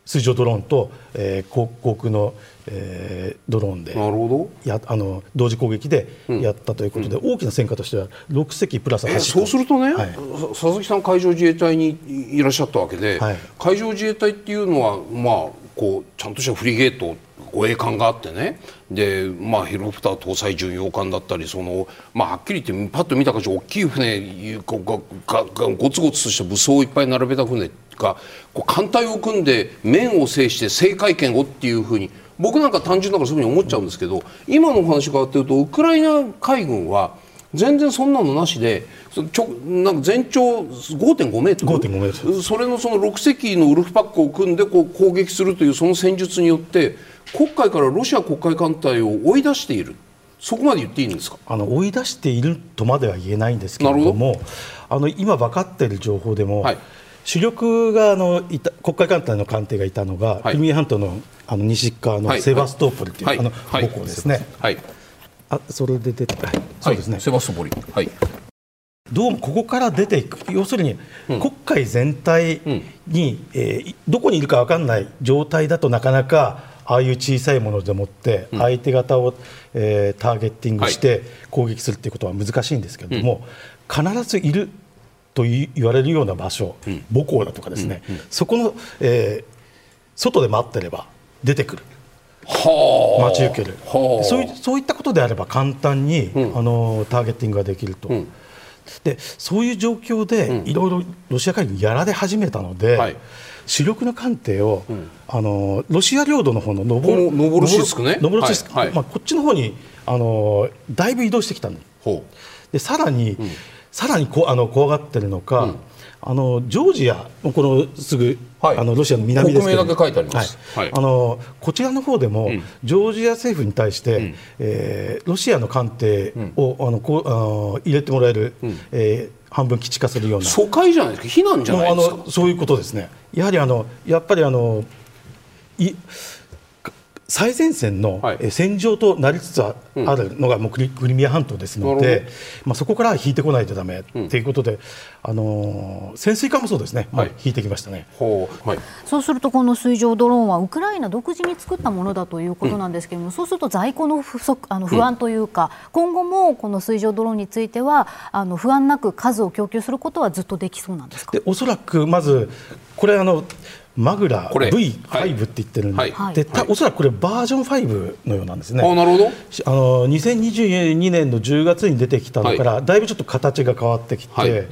水上ドローンと、えー、航航空の、えー、ドローンでなるほど。やあの同時攻撃でやったということで、うん、大きな戦果としては6隻プラス8そうするとね、はい、佐々木さん海上自衛隊にいらっしゃったわけで、はい、海上自衛隊っていうのは、まあ、こうちゃんとしたフリゲート護衛艦があってね。で、まあ、ヘリコプター搭載巡洋艦だったりその、まあ、はっきり言ってパッと見た感じ大きい船がががゴツゴツとした武装をいっぱい並べた船がこう艦隊を組んで面を制して制海権をっていうふうに僕なんか単純だからそういうふうに思っちゃうんですけど今のお話伺ってるとウクライナ海軍は全然そんなのなしでちょなんか全長5.5メートル。5.5メートル。それのその6隻のウルフパックを組んでこう攻撃するというその戦術によって黒海からロシア黒海艦隊を追い出している。そこまで言っていいんですか？あの追い出しているとまでは言えないんですけれどもあの今分かっている情報でも、はい、主力があのいた黒海艦隊の艦艇がいたのが、クリミア半島のあの西側のセバストーポリという、はい、あの母港ですね。はいあそれで出て、そうですね、セバストポリ、はい、どうもここから出ていく。要するに、黒海全体に、えー、どこにいるか分かんない状態だとなかなかああいう小さいものでもって相手方を、えー、ターゲッティングして攻撃するということは難しいんですけれども、必ずいると言われるような場所、母港だとかですね、そこの、えー、外で待ってれば出てくる。待ち受ける。そういそういったことであれば簡単に、うん、あのターゲッティングができると、うん、でそういう状況でいろいろロシア海軍やられ始めたので、はい、主力の艦艇を、うん、あのロシア領土の方のノボノボルシスクね。ノボルシスク、はいはい、まあ、こっちの方にあのだいぶ移動してきたの。でさらに、さらにこあの怖がってるのか、あのジョージアこのすぐ、はい、あのロシアの南ですけど、はい、あのこちらの方でも、うん、ジョージア政府に対して、うん、えー、ロシアの艦艇を、うん、あのこうあの入れてもらえる、うん、えー、半分基地化するような。疎開じゃないですか避難じゃないですか。あのそういうことですね。やはりあのやっぱりあのい最前線の戦場となりつつあるのがもうクリミア半島ですので、まあ、そこから引いてこないとだめということで、あの潜水艦もそうですね、はい、引いてきましたね、はい、そうすると、この水上ドローンはウクライナ独自に作ったものだということなんですけれども、うん、そうすると在庫の不足あの不安というか、うん、今後もこの水上ドローンについてはあの不安なく数を供給することはずっとできそうなんですか？でおそらくまずこれあのマグラ V5 って言ってるんで、はい、で、はい、おそらくこれバージョン5のようなんですね。あなるほど。あの2022年の10月に出てきたのから、はい、だいぶちょっと形が変わってきて、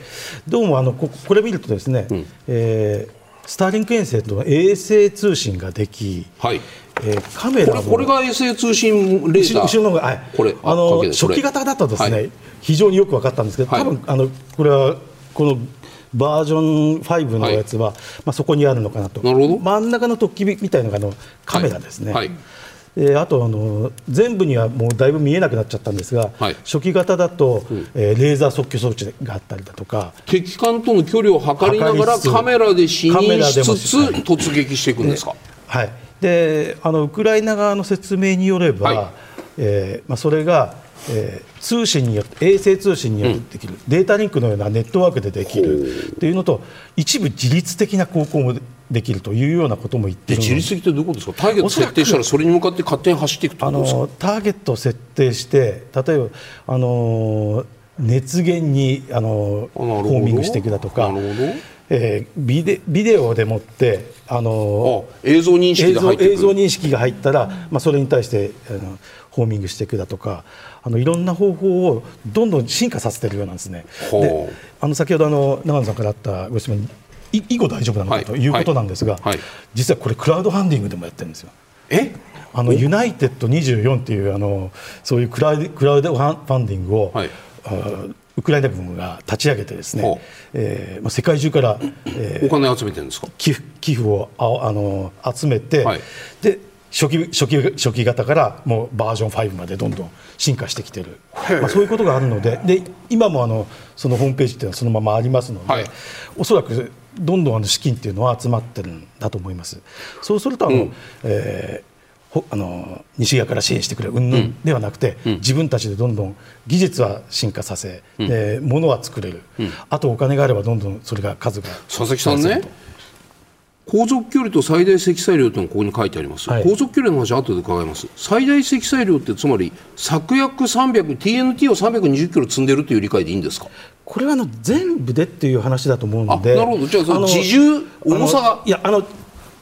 どうもあのここれ見るとですね、うん、えー、スターリンク衛星と衛星通信ができ、はい。えー、カメラこれが衛星通信レーダー。後ろのはい、これあの初期型だとですね、非常によく分かったんですけど、多分あのこれはこのバージョン5のやつは、はい、まあ、そこにあるのかなと。真ん中の突起みたいなのがのカメラですね。はい。えー、あとあの全部にはもうだいぶ見えなくなっちゃったんですが、はい、初期型だと、うん、えー、レーザー測距装置があったりだとか敵艦との距離を測りながらカメラで視認しつつ突撃していくんですか？はい。であのウクライナ側の説明によれば、はい、えー、まあ、それがえー、通信によって衛星通信によってできる、うん、データリンクのようなネットワークでできるというのと一部自律的な航行もできるというようなことも言ってる自律的ってどことですか？ターゲット設定したらそれに向かって勝手に走っていくあのターゲットを設定して例えばあの熱源にあのホーミングしていくだとか。えー、ビデビデオでもってあの映像認識が映像認識が入ったら、まあ、それに対してあのホーミングしていくだとかあのいろんな方法をどんどん進化させているようなんですね。であの先ほどあの長野さんからあったご質問以後大丈夫なのかとい。うことなんですが、はい。はい、実はこれクラウドファンディングでもやってるんですよ。え？あのユナイテッド24っていうあのそういうクラウクラウドファンディングを、はい、ウクライナ軍が立ち上げてですね、えーまあ、世界中から、えー、お金集めてるんですか？寄付寄付をああの集めて、はい、で初期初期初期型からもうバージョン5までどんどん進化してきてる、まあ、そういうことがあるのでで今もあのそのホームページっていうのはそのままありますので、はい、おそらくどんどんあの資金っていうのは集まってるんだと思います。そうするとあの、うん、えー、あの西側から支援してくれる云々ではなくて、うん、自分たちでどんどん技術は進化させ、うん、で物は作れる、うん、あとお金があればどんどんそれが数が佐々木さんね航続距離と最大積載量というのがここに書いてあります、はい、航続距離の話後で伺います。最大積載量ってつまり策約300 TNT を320キロ積んでるという理解でいいんですか？これはあの全部でっていう話だと思うので。なるほど。じゃあその自重重さが？いやあの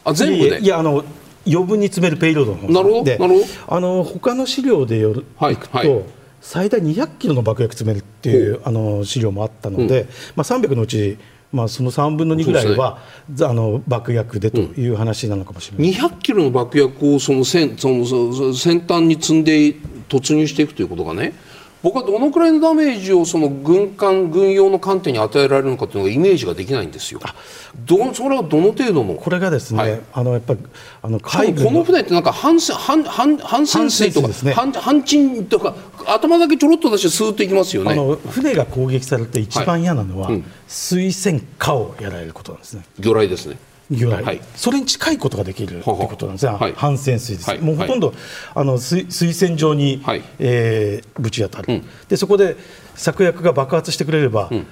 あ全部で？いやあの余分に詰めるペイロードの方なるほど。でなるほど。あの他の資料でよる、はい、い。くと、はい最大200キロの爆薬詰めるっていうあの資料もあったので、うん、まあ、300のうちまあ、その3分の2ぐらいは、ね、あの爆薬でという話なのかもしれない、うん、200キロの爆薬をその先その先端に積んで突入していくということがね僕はどのくらいのダメージをその軍艦軍用の艦艇に与えられるのかというのがイメージができないんですよ。どそれはどの程度の？これがですね、はい、あのやっぱりあの海軍この船ってなんか反反反反潜水とか反、ね、反沈とか頭だけちょろっと出してスーッといきますよね。あの船が攻撃されて一番嫌なのは、はいうん、水戦火をやられることなんですね。魚雷ですね。魚雷、はい、それに近いことができるということなんですが、はい、反潜水です、はい、もうほとんど、あの水水船上に、はい、えー、ぶち当たる、うん、でそこで策薬が爆発してくれれば、うん、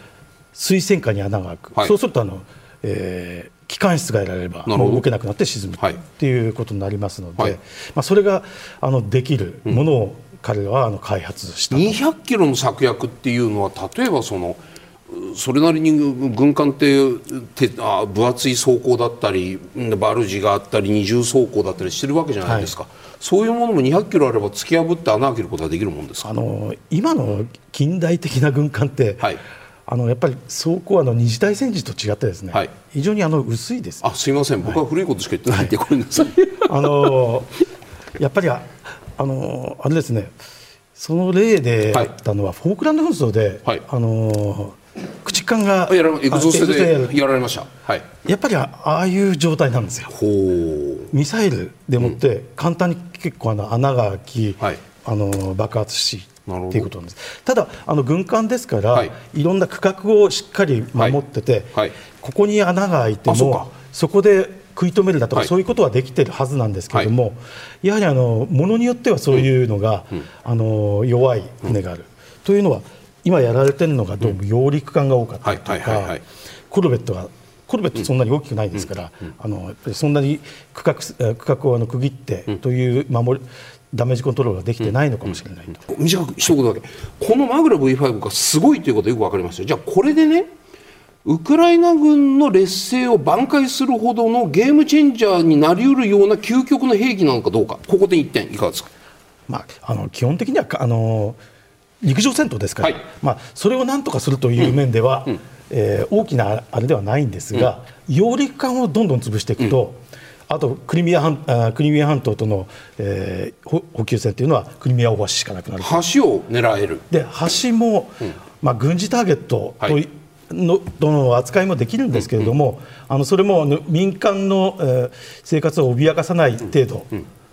水船下に穴が開く、そうするとあの、えー、機関室が得られれば動けなくなって沈むっていうことになりますので、まあ、それがあのできるものを彼らはあの開発した200キロの策薬っていうのは例えばそのそれなりに軍艦ってあ分厚い装甲だったりバルジがあったり二重装甲だったりしてるわけじゃないですか、はい、そういうものも200キロあれば突き破って穴開けることができるもんですあの今の近代的な軍艦って、はい、あのやっぱり装甲はの二次大戦時と違ってですね、はい、非常にあの薄いです。あすいません。僕は古いことしか言ってないんで、これです。あのやっぱりあのあれですねその例であったのは、フォークランド紛争で、あの駆逐艦がエグゾスでやられました、はい、やっぱりああいう状態なんですよ。ミサイルでもって簡単に結構あの穴が開き、はい、あの爆発しっていうことなんです。ただあの軍艦ですから、はい、いろんな区画をしっかり守ってて、はい、ここに穴が開いてもそこで食い止めるだとか、はい、そういうことはできてるはずなんですけれども、やはりあのものによってはそういうのが、うん、あの弱い船がある、うん、というのは今やられてるのがどうも揚陸艦が多かったりとか、コルベットがコルベットそんなに大きくないですから、あのそんなに区画区画をあの区切ってという守りダメージコントロールができてないのかもしれないと、うん、短く一言だけ。このマグラ V5 がすごいということはよく分かりましたじゃあこれでねウクライナ軍の劣勢を挽回するほどのゲームチェンジャーになりうるような究極の兵器なのかどうか。ここで1点いかがですか、まあ、あの基本的にはあの陸上戦闘ですから、はい、まあ、それをなんとかするという面では、うん、えー、大きなあれではないんですが、うん、揚陸艦をどんどん潰していくと、うん、あとクリミア半あクリミア半島との、えー、補給線というのはクリミア大橋しかなくなる橋を狙える。で橋も、まあ、軍事ターゲットと、はい。のとの扱いもできるんですけれども、あのそれも民間の、えー、生活を脅かさない程度、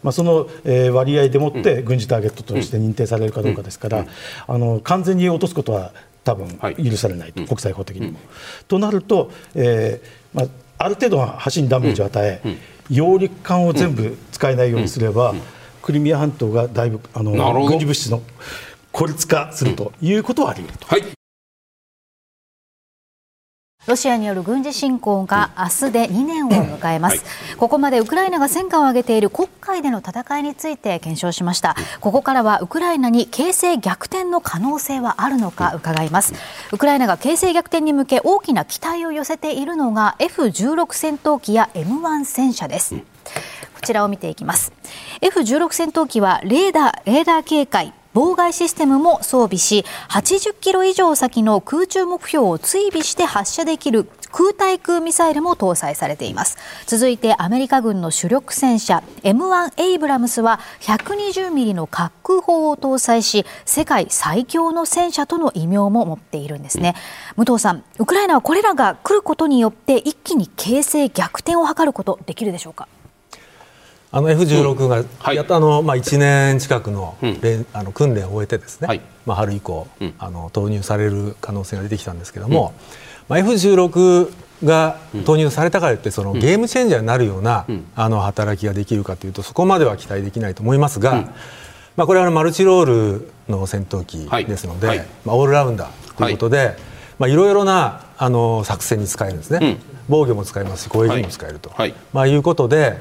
まあ、その、えー、割合でもって軍事ターゲットとして認定されるかどうかですから、あの完全に落とすことは多分許されないと、国際法的にも。となると、えーまあ、ある程度は橋にダメージを与え、揚陸艦を全部使えないようにすれば、クリミア半島がだいぶあの軍事物資の孤立化するということはあり得ると。はいロシアによる軍事侵攻が明日で2年を迎えます、はい、ここまでウクライナが戦果を上げている黒海での戦いについて検証しました。ここからはウクライナに形勢逆転の可能性はあるのか伺います。ウクライナが形勢逆転に向け大きな期待を寄せているのが F16 戦闘機や M1 戦車です。こちらを見ていきます。F16 戦闘機はレーダーレーダー警戒妨害システムも装備し80キロ以上先の空中目標を追尾して発射できる空対空ミサイルも搭載されています。続いてアメリカ軍の主力戦車 M1 エイブラムスは120ミリの滑空砲を搭載し世界最強の戦車との異名も持っているんですね。武藤さんウクライナはこれらが来ることによって一気に形勢逆転を図ることできるでしょうか？あの F16 がやっとあの、まあ、1年近くの,、あの訓練を終えてですね、まあ、春以降、あの投入される可能性が出てきたんですけども、まあ、F16 が投入されたからといってそのゲームチェンジャーになるような、あの働きができるかというとそこまでは期待できないと思いますが、まあ、これはマルチロールの戦闘機ですので、まあ、オールラウンダーということで、まあ、いろいろなあの作戦に使えるんですね。防御も使えますし攻撃にも使えると、はい、まあ、いうことで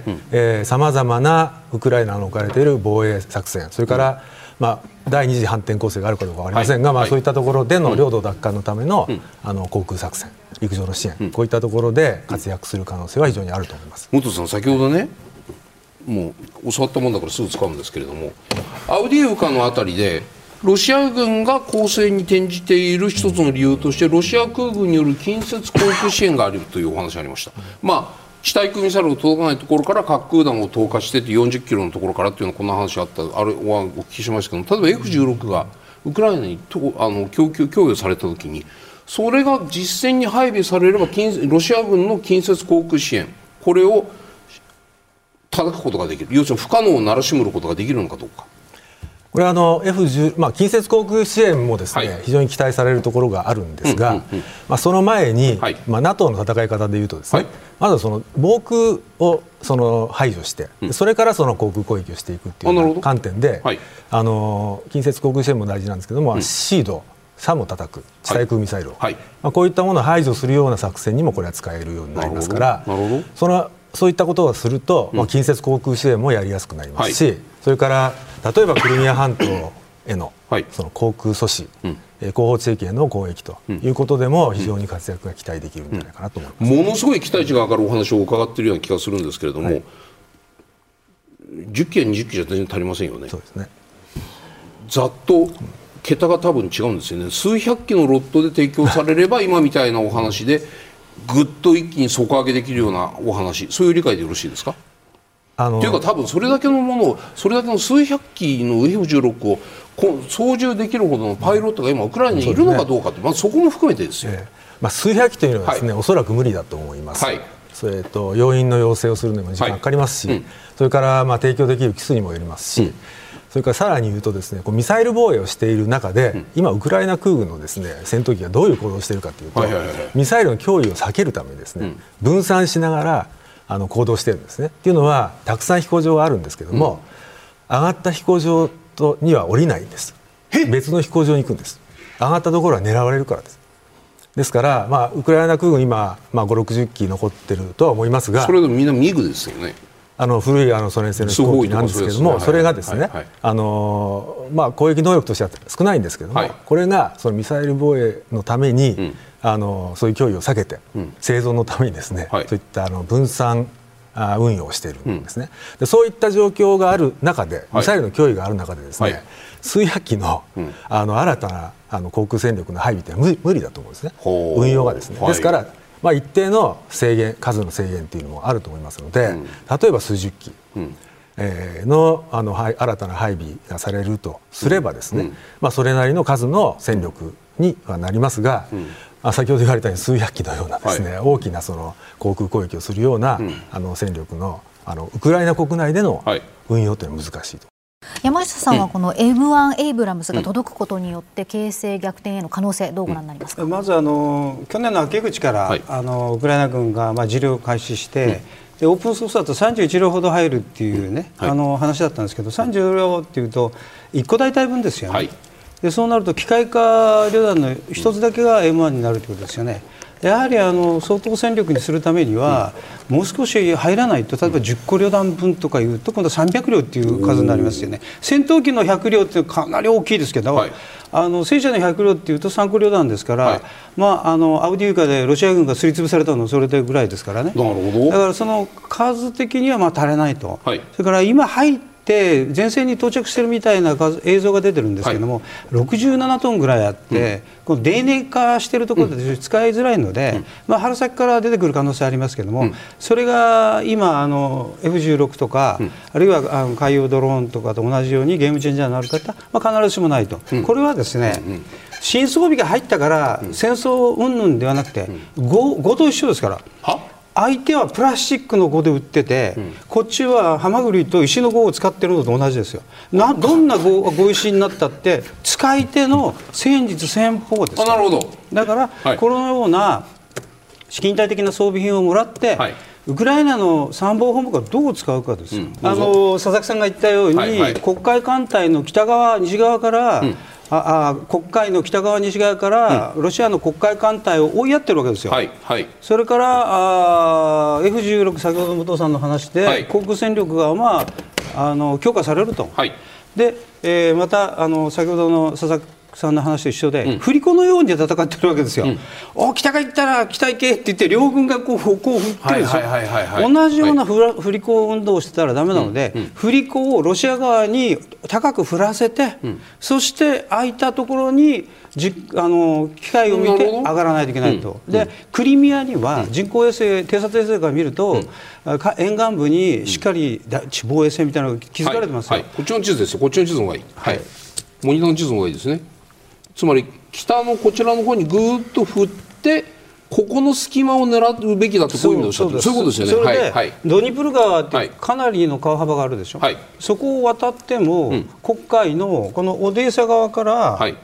さまざまなウクライナの置かれている防衛作戦それから、まあ、第二次反転攻勢があるかどうか分かりませんが、はい、まあ、そういったところでの領土奪還のための,、あの航空作戦陸上の支援、こういったところで活躍する可能性は非常にあると思います。元さん先ほどねもう教わったもんだからすぐ使うんですけれどもアウディエウカの辺りでロシア軍が攻勢に転じている一つの理由としてロシア空軍による近接航空支援があるというお話がありました。まあ地対空ミサイルが届かないところから滑空弾を投下してて40キロのところからっていうのこんな話があったあれはお聞きしましたけど例えば F16 がウクライナにとあの供給供与された時にそれが実戦に配備されればロシア軍の近接航空支援これを叩くことができる要するに不可能をならしむることができるのかどうか。これはあの F10、まあ、近接航空支援もですね、はい、非常に期待されるところがあるんですが、うんうんうん、まあ、その前に、はい、まあ、NATO の戦い方でいうとですね、はい、まずその防空をその排除して、うん、それからその航空攻撃をしていくっていう観点で、あの近接航空支援も大事なんですけども、うん、シードサムを叩く地対空ミサイルを、まあ、こういったものを排除するような作戦にもこれは使えるようになりますからそのそういったことをすると、まあ、近接航空支援もやりやすくなりますし、それから例えばクリミア半島へのその航空阻止、うん。後方地域への攻撃ということでも非常に活躍が期待できるんじゃないかなと思います、うん、ものすごい期待値が上がるお話を伺っているような気がするんですけれども、はい、10機や20機じゃ全然足りませんよね。そうですね。ざっと桁が多分違うんですよね。数百機のロットで提供されれば今みたいなお話でぐっと一気に底上げできるようなお話。そういう理解でよろしいですか？というか多分それだけのものをそれだけの数百機の F16 を操縦できるほどのパイロットが今ウクライナにいるのかどうかって、まあ、そこも含めてですよ、えー、まあ、数百機というのはですね、はい、おそらく無理だと思います。はい。それと要員の要請をするのにも時間かかりますし、はいうん、それからまあ提供できる機数にもよりますし、うん、それからさらに言うとですねこうミサイル防衛をしている中で、うん、今、ウクライナ空軍のですね戦闘機がどういう行動をしているかというと、はいはいはい、ミサイルの脅威を避けるためにですね、分散しながらあの行動してるんですね。っていうのはたくさん飛行場があるんですけども、うん、上がった飛行場とには降りないんです。別の飛行場に行くんです。上がったところは狙われるからです。ですから、まあ、ウクライナ空軍今、まあ、5 6 0機残ってるとは思いますがそれでもみんなミグですよね。あの古いあのソ連製の飛行機なんですけども、それがですね、あのまあ、攻撃能力としては少ないんですけども、これがそのミサイル防衛のために、あのそういう脅威を避けて、生存のためにですね、そういったあの分散運用をしているんですね、でそういった状況がある中でミサイルの脅威がある中でですね、数百機の,、あの新たなあの航空戦力の配備って無無理だと思うんですね。運用がですね、ですからまあ、一定の制限数の制限というのもあると思いますので、うん、例えば数十機、うん、えー、のあの新たな配備がされるとすればですね、うん、まあ、それなりの数の戦力にはなりますが、あ先ほど言われたように数百機のようなですね、はい、大きなその航空攻撃をするような、あの戦力のあのウクライナ国内での運用というのは難しいと。山下さんはこの M1 エイブラムスが届くことによって形勢逆転への可能性どうご覧になりますか、まずあの去年の秋口から、はい、あのウクライナ軍がまあ治療を開始して、でオープンソースだと31両ほど入るっていうね、はい、あの話だったんですけど30両っていうと1個大体分ですよね、はい、でそうなると機械化旅団の1つだけが M1 になるということですよね。やはりあの相当戦力にするためには、もう少し入らないと例えば10個旅団分とかいうと今度は300両っていう数になりますよね。戦闘機の100両ってかなり大きいですけど、はい、あの戦車の100両っていうと3個旅団ですから、はい、まあ、あのアウディウカでロシア軍がすりつぶされたのはそれでぐらいですからね。だからその数的にはまあ足りないと、はい、それから今入ってて前線に到着してるみたいな映像が出てるんですけども、はい、67トンぐらいあって、うん、この泥濘化しているところで使いづらいので、うん、まあ、春先から出てくる可能性ありますけども、うん、それが今あの F16 とか、あるいはあの海洋ドローンとかと同じようにゲームチェンジャーになる方、まあ、必ずしもないと、これはですね、新装備が入ったから戦争云々ではなくて、5, 5と一緒ですから。相手はプラスチックの碁で売ってて、うん、こっちはハマグリと石の碁を使ってるのと同じですよ。などんな碁碁石になったって使い手の戦術戦法です。なるほど。だから、はい、このような資金体的な装備品をもらって、はい、ウクライナの参謀本部がどう使うかですよ、うん、あの佐々木さんが言ったように、はいはい、黒海艦隊の北側西側から、うん。ああ黒海の北側、西側から、ロシアの黒海艦隊を追いやってるわけですよ、はいはい、それからあ F16、先ほど武藤さんの話で、はい、航空戦力が、まあ、あの強化されると、はい、でえー、またあの先ほどの佐々さんの話と一緒で、うん、振り子のように戦ってるわけですよ、うん、お北が行ったら北行けって言って、両軍がこうこう振ってるんですよ、同じような振ら、振り子運動をしてたらだめなので、うん、振り子をロシア側に高く振らせて、そして空いたところにじあの機械を見て上がらないといけないと、でクリミアには人工衛星、偵察衛星から見ると、沿岸部にしっかり地防衛線みたいなのが築かれてますよ、はい。はい、こっちの地図ですよ、こっちの地図の方がいい、はい、モニターの地図の方がいいですね。つまり北のこちらの方にぐーっと振ってここの隙間を狙うべきだとこういう意味でおっしゃってそういうことですよね。それで、はい、ドニプル川ってかなりの川幅があるでしょ？はい、そこを渡っても、うん、黒海のこのオデーサ側から、はい、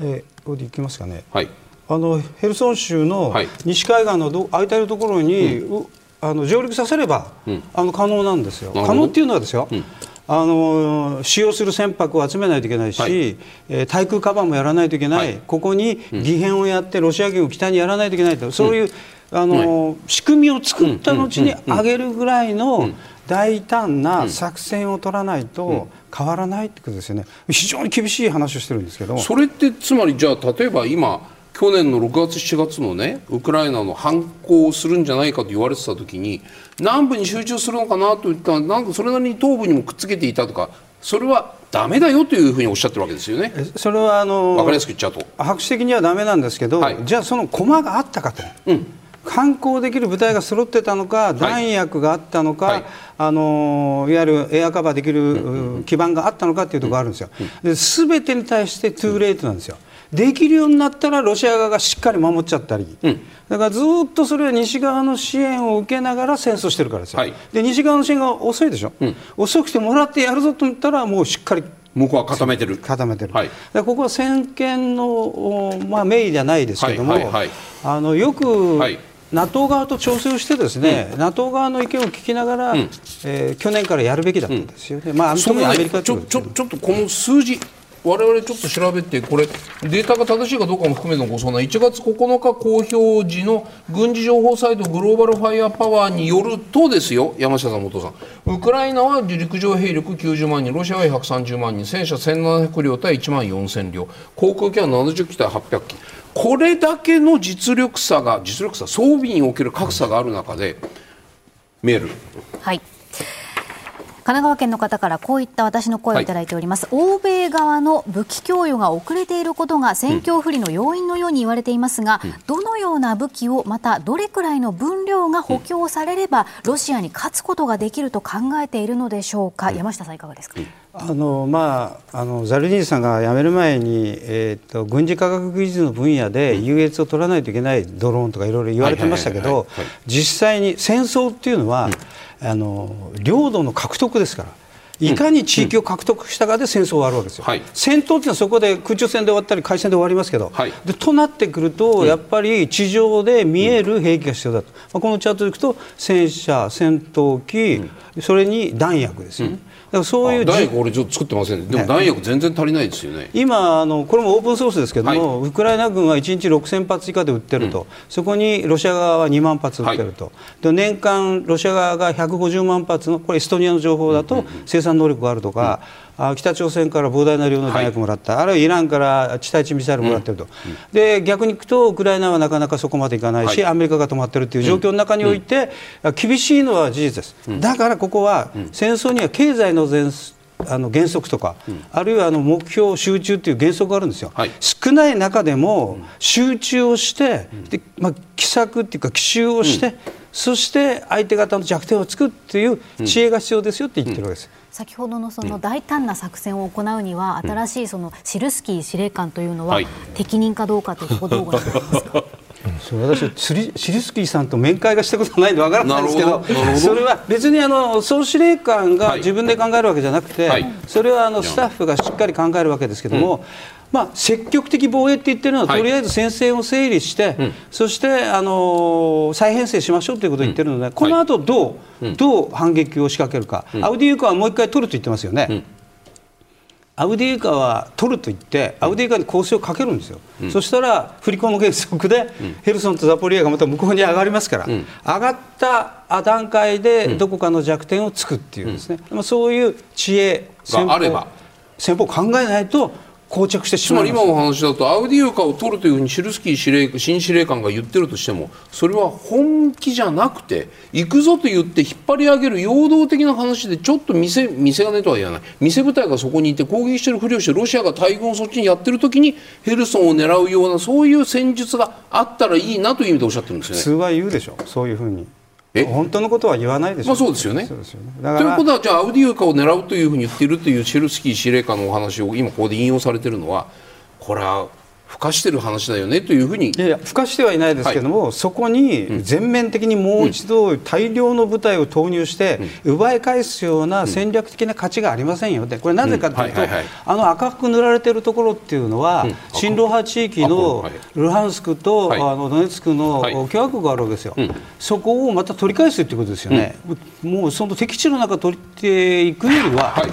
えー、これで行きますかね。はい、あのヘルソン州の西海岸のど空いているところに、うん、あの上陸させれば、うん、あの可能なんですよ。可能っていうのはですよ。うんあの使用する船舶を集めないといけないし、はい、えー、対空カバーもやらないといけない、はい、ここに義変をやってロシア軍を北にやらないといけないと、そういう、うん、あの、はい、仕組みを作った後に上げるぐらいの大胆な作戦を取らないと変わらないってことですよね。非常に厳しい話をしてるんですけどそれってつまりじゃあ例えば今去年の6月、7月のねウクライナの反攻をするんじゃないかと言われてた時に南部に集中するのかなといったらなんかそれなりに東部にもくっつけていたとかそれはだめだよというふうにおっしゃってるわけですよね。それはあの分かりやすく言っちゃうと白紙的にはだめなんですけど、はい、じゃあその駒があったかと。うん観光できる部隊が揃ってたのか、弾薬があったのか、はい、あのいわゆるエアカバーできる基盤があったのかというところがあるんですよ。すべてに対してトゥーレートなんですよ。できるようになったらロシア側がしっかり守っちゃったり、うん、だからずっとそれは西側の支援を受けながら戦争してるからですよ、はい、で西側の支援が遅いでしょ、うん、遅くてもらってやるぞと思ったらもうしっかり。向こうは固めてる。固めてる、はい、ここは先見の、まあ、名義じゃないですけども、はいはいはい、あのよく、はい。NATO 側と調整をしてですね、うん、NATO 側の意見を聞きながら、うん、えー、去年からやるべきだったんですよね、うん、まあ、特にアメリカちょちょちょっとこの数字我々ちょっと調べてこれデータが正しいかどうかも含めてのご相談。1月9日公表時の軍事情報サイトグローバルファイアパワーによるとですよ。山下さん元さん。ウクライナは陸上兵力90万人ロシアは130万人戦車1700両対1万4000両。航空機は70機対800機。これだけの実力差が実力差装備における格差がある中でメール。はい。奈川県の方からこういった私の声をいただいております、はい、欧米側の武器供与が遅れていることが戦況不利の要因のように言われていますが、うん、どのような武器をまたどれくらいの分量が補強されれば、ロシアに勝つことができると考えているのでしょうか、うん、山下さんいかがですか、あのまあ、あのザルディンさんが辞める前に、えーと、軍事科学技術の分野で優越を取らないといけないドローンとかいろいろ言われてましたけど実際に戦争っていうのは、うん。あの領土の獲得ですから。いかに地域を獲得したかで戦争は終わるわけですよ、はい、戦闘というのはそこで空中戦で終わったり海戦で終わりますけど、はい、でとなってくると、やっぱり地上で見える兵器が必要だと、まあ、このチャートでいくと戦車、戦闘機、それに弾薬ですよね。からそういう弾薬俺ちょっと作ってません、ね、でも弾薬全然足りないですよね。今あのこれもオープンソースですけども、はい、ウクライナ軍は1日6000発以下で撃ってると、うん、そこにロシア側は2万発撃ってると、はい、で年間ロシア側が150万発のこれエストニアの情報だと生産能力があるとか、うん北朝鮮から膨大な量の弾薬もらった、はい、あるいはイランから地対地ミサイルもらってると、うん、で逆にいくとウクライナはなかなかそこまでいかないし、はい、アメリカが止まってるという状況の中において、うん、厳しいのは事実です、うん、だからここは戦争には経済の前あの原則とか、うん、あるいはあの目標集中という原則があるんですよ、はい、少ない中でも集中をして、うん、でまあ、奇策っていうか奇襲をして、うん、そして相手方の弱点をつくっていう知恵が必要ですよって言ってるわけです。先ほどのその大胆な作戦を行うには、新しいそのシルスキー司令官というのは、適任かどうかというところどうご覧になりますか？それ私シリシルスキーさんと面会がしたことないんでわからないんですけどそれは別にあの総司令官が自分で考えるわけじゃなくて、はい、それはあのスタッフがしっかり考えるわけですけども、うんまあ、積極的防衛って言ってるのは、とりあえず戦線を整理して、はいそしてあの再編成しましょうということを言ってるので、うん、この後どう、はい、どう反撃を仕掛けるか、うん、アウディユカはもう一回取ると言ってますよね。うん。アウディユカは取ると言ってアウディユカに攻勢をかけるんですよ、うん、そしたら振り子の原則で、ヘルソンとザポリアがまた向こうに上がりますから、うん、上がった段階でどこかの弱点をつくっていうですね、うん、そういう知恵戦法戦法を考えないと膠着してしまいつまり今の話だとアウディウカを取るというふうにシルスキー司令新司令官が言ってるとしてもそれは本気じゃなくて行くぞと言って引っ張り上げる陽動的な話でちょっと見せ見せ金とは言わない。見部隊がそこにいて攻撃してるふりをしてロシアが大軍をそっちにやってる時にヘルソンを狙うようなそういう戦術があったらいいなという意味でおっしゃってるんですよね。普通は言うでしょそういうふうに本当のことは言わないでしょ、まあ、そうですよね。ということはじゃあアウディウカを狙うというふうに言っているというシェルスキー司令官のお話を今ここで引用されているのはこれは孵化してる話だよねというふうに。いやいや孵化してはいないですけども、はい、そこに全面的にもう一度大量の部隊を投入して奪い返すような戦略的な価値がありませんよでこれなぜかというとあの赤く塗られているところっていうのは親ロ派地域のルハンスクと、あのドネツクの共和国があるわけですよ、そこをまた取り返すということですよね、もうその敵地の中取っていくよりは、はい、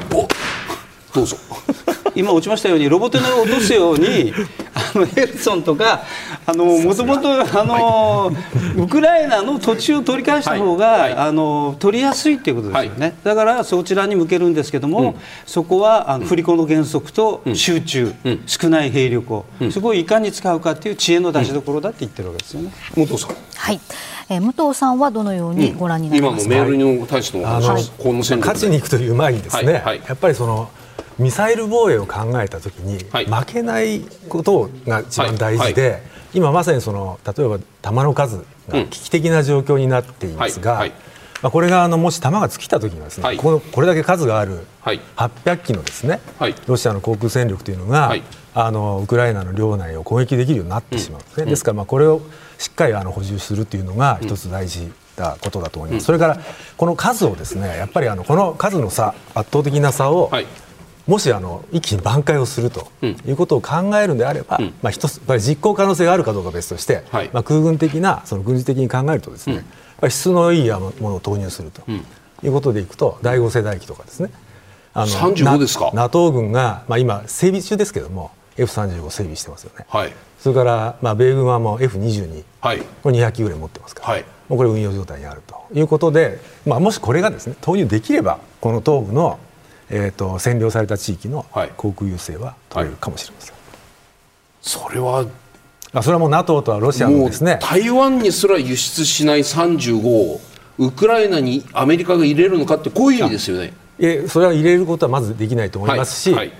どうぞ。今落ちましたようにロボットを落とすように あのヘルソンとかもともとウクライナの土地を取り返した方が、はい。はい、あの取りやすいということですよね、はい、だからそちらに向けるんですけども、うん、そこはあの振り子の原則と集中、うん、少ない兵力を、うん、そこをいかに使うかという知恵の出しどころだって言ってるわけですよね。武藤さん。はい。えー、武藤さんはどのようにご覧になりますか、今のメールに対しての話、はい、この勝ちに行くという前にですね、やっぱりそのミサイル防衛を考えたときに、負けないことが一番大事で、今まさにその例えば弾の数が危機的な状況になっていますが、まあ、これがあのもし弾が尽きたときにはですね、このこれだけ数がある800機のですね、ロシアの航空戦力というのが、あのウクライナの領内を攻撃できるようになってしまう。ん。ですね、ですからまあこれをしっかりあの補充するというのが一つ大事だことだと思います、それからこの数をですねやっぱりあのこの数の差圧倒的な差を、もしあの一気に挽回をするということを考えるんであれば、うん、まあ、一つ実行可能性があるかどうか別として、はい、まあ、空軍的なその軍事的に考えるとですね、うん、質のいいものを投入するということでいくと第5世代機とかですね。あの35ですか？NATO 軍が、まあ、今整備中ですけども F35 整備してますよね、はい、それから、まあ、米軍はもう F22、はい、これ200機ぐらい持ってますから、はい、もうこれ運用状態にあるということで、まあ、もしこれがですね投入できればこの東部のえーと、占領された地域の航空優勢は取れるかもしれません、はい、それはあそれはもう NATO とはロシアのですね。台湾にすら輸出しない35をウクライナにアメリカが入れるのかってこういう意味ですよね。えそれは入れることはまずできないと思いますし、はい。はい、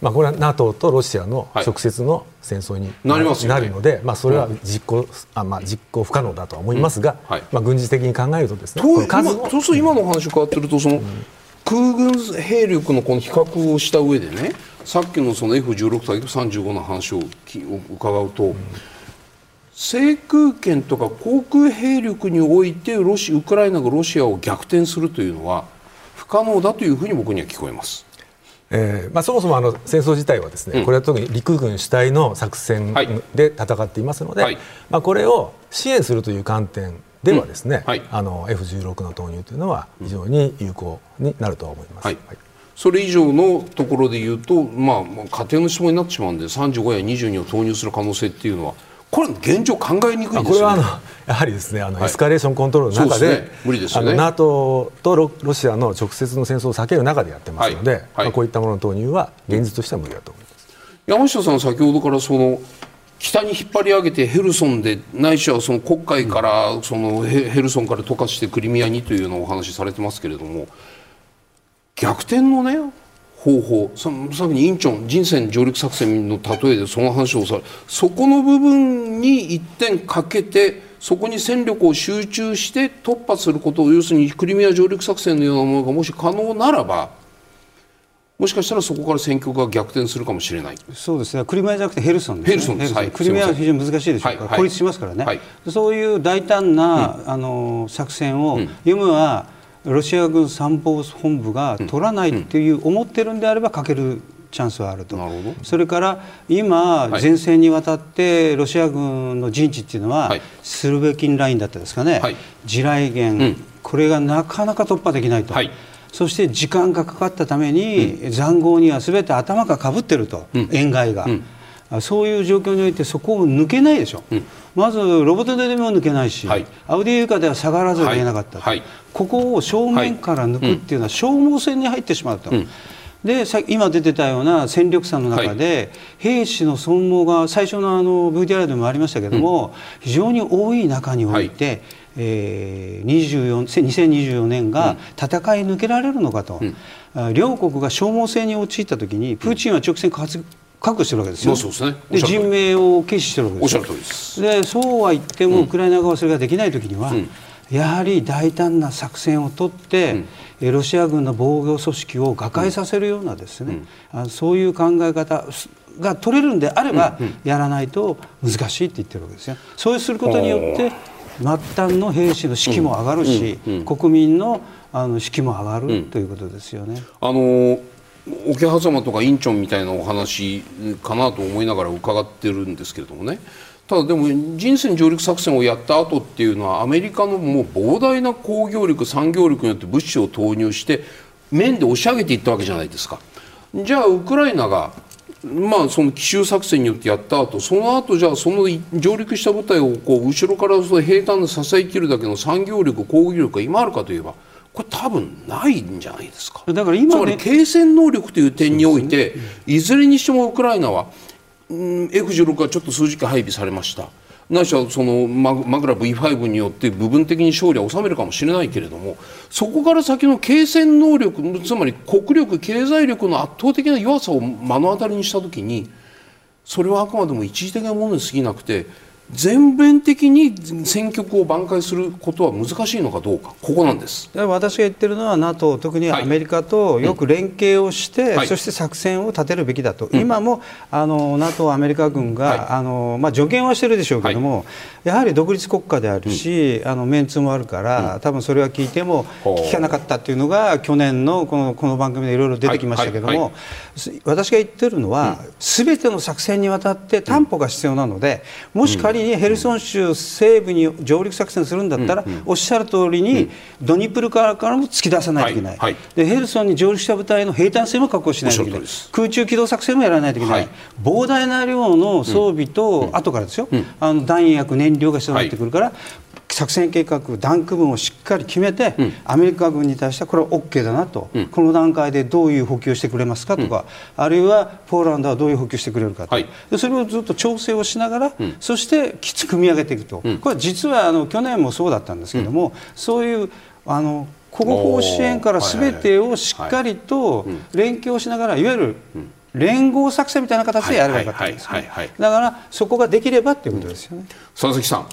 まあ、これは NATO とロシアの直接の戦争にな,、るので、まあ、それは実行,、あまあ、実行不可能だとは思いますが、うん、まあ、軍事的に考えるとですねそうすると今の話を変わってるとその、うん空軍兵力のこの比較をした上でねさっきのその F16 と F35 の話を伺うと、うん、制空権とか航空兵力においてロシウクライナがロシアを逆転するというのは不可能だというふうに僕には聞こえます。えーまあ、そもそもあの戦争自体はですね、うん、これは特に陸軍主体の作戦で戦っていますので、はい、まあ、これを支援するという観点ではですね、うんはい、あの F16 の投入というのは非常に有効になると思います。はい。はい、それ以上のところでいうと、まあ、家庭の質問になってしまうんで35や22を投入する可能性っていうのはこれ現状考えにくい、ね、これはあのやはりですねあの、エスカレーションコントロールの中で、ね、無理ですよね、NATO とロロシアの直接の戦争を避ける中でやってますので、まあ、こういったものの投入は現実としては無理だと思います。山下さん先ほどからその北に引っ張り上げてヘルソンでないしはその黒海からそのヘルソンから溶かしてクリミアにというようなお話されてますけれども逆転のね方法ささっきにインチョン人生上陸作戦の例えでその話をされそこの部分に一点かけてそこに戦力を集中して突破することを要するにクリミア上陸作戦のようなものがもし可能ならばもしかしたらそこから戦局が逆転するかもしれない。そうですね。クリミアじゃなくてヘルソンです、ね、ヘルソンです、はい、クリミアは非常に難しいでしょうから、はい、孤立しますからね、はい、そういう大胆な、うん、あの作戦を、うん、読むはロシア軍参謀本部が取らないっていう思ってるんであればかけるチャンスはあると。それから今、前線にわたってロシア軍の陣地っていうのは、スルベキンラインだったですかね、地雷原、うん、これがなかなか突破できないと。そして時間がかかったために、うん、塹壕にはすべて頭がかぶってると、うん、塩害が、うん、そういう状況においてそこを抜けないでしょ、うん、まずロボットでも抜けないし、はい、アウディユカでは下がらざるを得なかった、はいはい、ここを正面から抜くっていうのは消耗戦に入ってしまうと。で今出てたような戦力差の中で、兵士の損耗が最初のあの VTR でもありましたけども、非常に多い中において、えー、24 2024年が戦い抜けられるのかと、うん、両国が消耗戦に陥った時にプーチンは直線確保してるわけですよ、そうですね、で人命を軽視してるわけですよ。でそうは言っても、ウクライナ側はそれができない時には、うん、やはり大胆な作戦を取って、うん、ロシア軍の防御組織を瓦解させるようなですね、うん、そういう考え方が取れるんであれば、やらないと難しいって言ってるわけですよ。そうすることによって末端の兵士の士気も上がるし、国民のあの士気も上がる、ということですよね。あの桶狭間とかインチョンみたいなお話かなと思いながら伺ってるんですけれどもねただでも人選上陸作戦をやった後っていうのはアメリカのもう膨大な工業力産業力によって物資を投入して面で押し上げていったわけじゃないですか。じゃあウクライナがまあ、その奇襲作戦によってやった後その後じゃあその上陸した部隊をこう後ろからその平坦で支えきるだけの産業力攻撃力が今あるかといえばこれ多分ないんじゃないですか。だから今、ね、つまり継戦能力という点において、いずれにしてもウクライナは、うん、F16 がちょっと数時間配備されましたないしはそのマグラ V5 によって部分的に勝利は収めるかもしれないけれどもそこから先の継戦能力つまり国力経済力の圧倒的な弱さを目の当たりにした時にそれはあくまでも一時的なものに過ぎなくて全面的に戦局を挽回することは難しいのかどうか、ここなんです。私が言ってるのは、NATO、特にアメリカとよく連携をして、はい、そして作戦を立てるべきだと、うん、今もあの NATO、アメリカ軍が、はい、あのまあ、助言はしてるでしょうけども、はい、やはり独立国家であるし、うん、あのメンツもあるから、うん、多分それは聞いても聞かなかったっていうのが、去年のこのこの番組でいろいろ出てきましたけども、私が言ってるのは、す、べ、ての作戦にわたって担保が必要なので、もし仮にヘルソン州西部に上陸作戦するんだったら、おっしゃる通りに、ドニプルからからも突き出さないといけない、はいはい、でヘルソンに上陸した部隊の平坦性も確保しないといけない、空中機動作戦もやらないといけない、はい、膨大な量の装備と、うん、後からですよ、うん、あの弾薬、燃料が必要になってくるから、作戦計画、弾区分をしっかり決めて、うん、アメリカ軍に対してはこれは OK だなと、うん、この段階でどういう補給をしてくれますかとか、うん、あるいはポーランドはどういう補給してくれるかと、はい、でそれをずっと調整をしながら、そしてきつく組み上げていくと、これは実はあの去年もそうだったんですけども、そういうあの国宝支援からすべてをしっかりと連携をしながら、いわゆる連合作戦みたいな形でやればよかったんですだからそこができればっていうことですよね。佐々木さん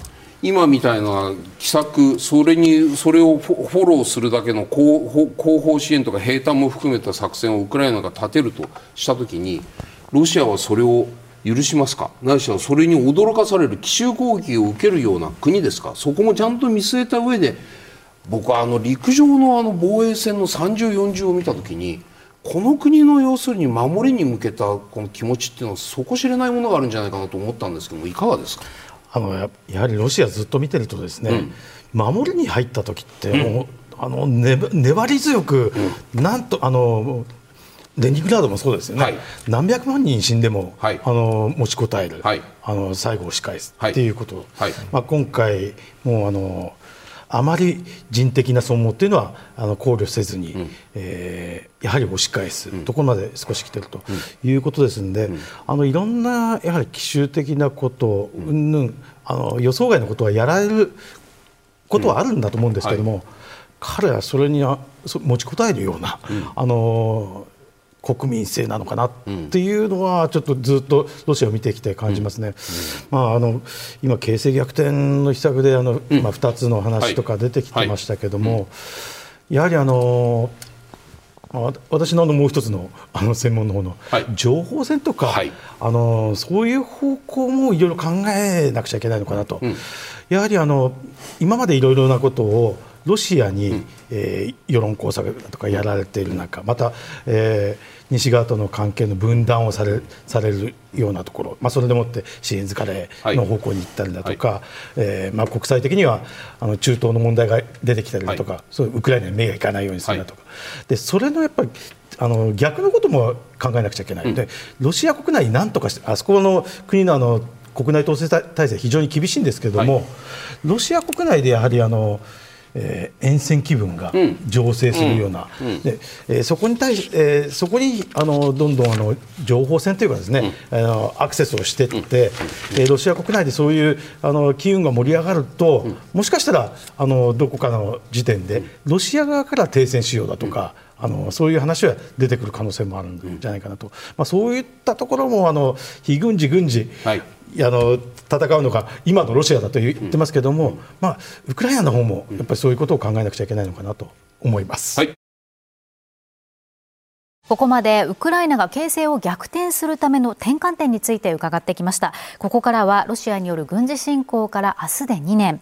今みたいな奇策それにそれをフォローするだけの後方支援とか兵隊も含めた作戦をウクライナが立てるとしたときにロシアはそれを許しますか？ないしはそれに驚かされる奇襲攻撃を受けるような国ですか？そこもちゃんと見据えた上で僕はあの陸上のあの防衛戦の30、40を見たときにこの国の要するに守りに向けたこの気持ちっていうのは底知れないものがあるんじゃないかなと思ったんですけどもいかがですか？あのややはりロシアずっと見てるとですね、うん、守りに入った時ってもう、うん、あのね、粘り強く、うん、なんとあのレニグラードもそうですよね、はい、何百万人死んでも、はい、あの持ちこたえる、はい、あの最後を押し返すっていうこと、まあ、今回もうあのあまり人的な損耗っていうのはあの考慮せずに、うん、えー、やはり押し返すところまで少し来てるということですので、うん、あのいろんなやはり奇襲的なことうんぬんあの予想外のことはやられることはあるんだと思うんですけども、はい、彼はそれに持ちこたえるような、あの国民性なのかなっていうのはちょっとずっとロシアを見てきて感じますね。まあ、あの今、形勢逆転の秘策であの、まあ、2つの話とか出てきてましたけども、やはりあの私のあのもう一つのあの専門の方の情報戦とか、はい、あのそういう方向もいろいろ考えなくちゃいけないのかなと、うん、やはりあの今までいろいろなことをロシアに、うん、えー、世論工作とかやられている中また、えー、西側との関係の分断をされされるようなところ、まあ、それでもって支援疲れの方向に行ったりだとか、はい、えー、まあ、国際的にはあの中東の問題が出てきたりだとか、はい、そうウクライナに目がいかないようにするだとか、はい、でそれのやっぱりあの逆のことも考えなくちゃいけない。ので、うん、ロシア国内に何とかしてあそこの国のあの国内統制体制非常に厳しいんですけれども、ロシア国内でやはりあのえー、沿線気分が醸成するような、うん。うん、でえー、そこに対し、えー、そこにあのどんどんあの情報戦というかですね、うん、あのアクセスをしていって、えー、ロシア国内でそういうあの機運が盛り上がると、もしかしたらあのどこかの時点でロシア側から停戦しようだとか、あのそういう話は出てくる可能性もあるんじゃないかなと、まあ、そういったところもあの非軍事、軍事、はい、あの戦うのが今のロシアだと言ってますけども、まあ、ウクライナの方もやっぱりそういうことを考えなくちゃいけないのかなと思います。はいここまでウクライナが形勢を逆転するための転換点について伺ってきました。ここからはロシアによる軍事侵攻から明日で2年。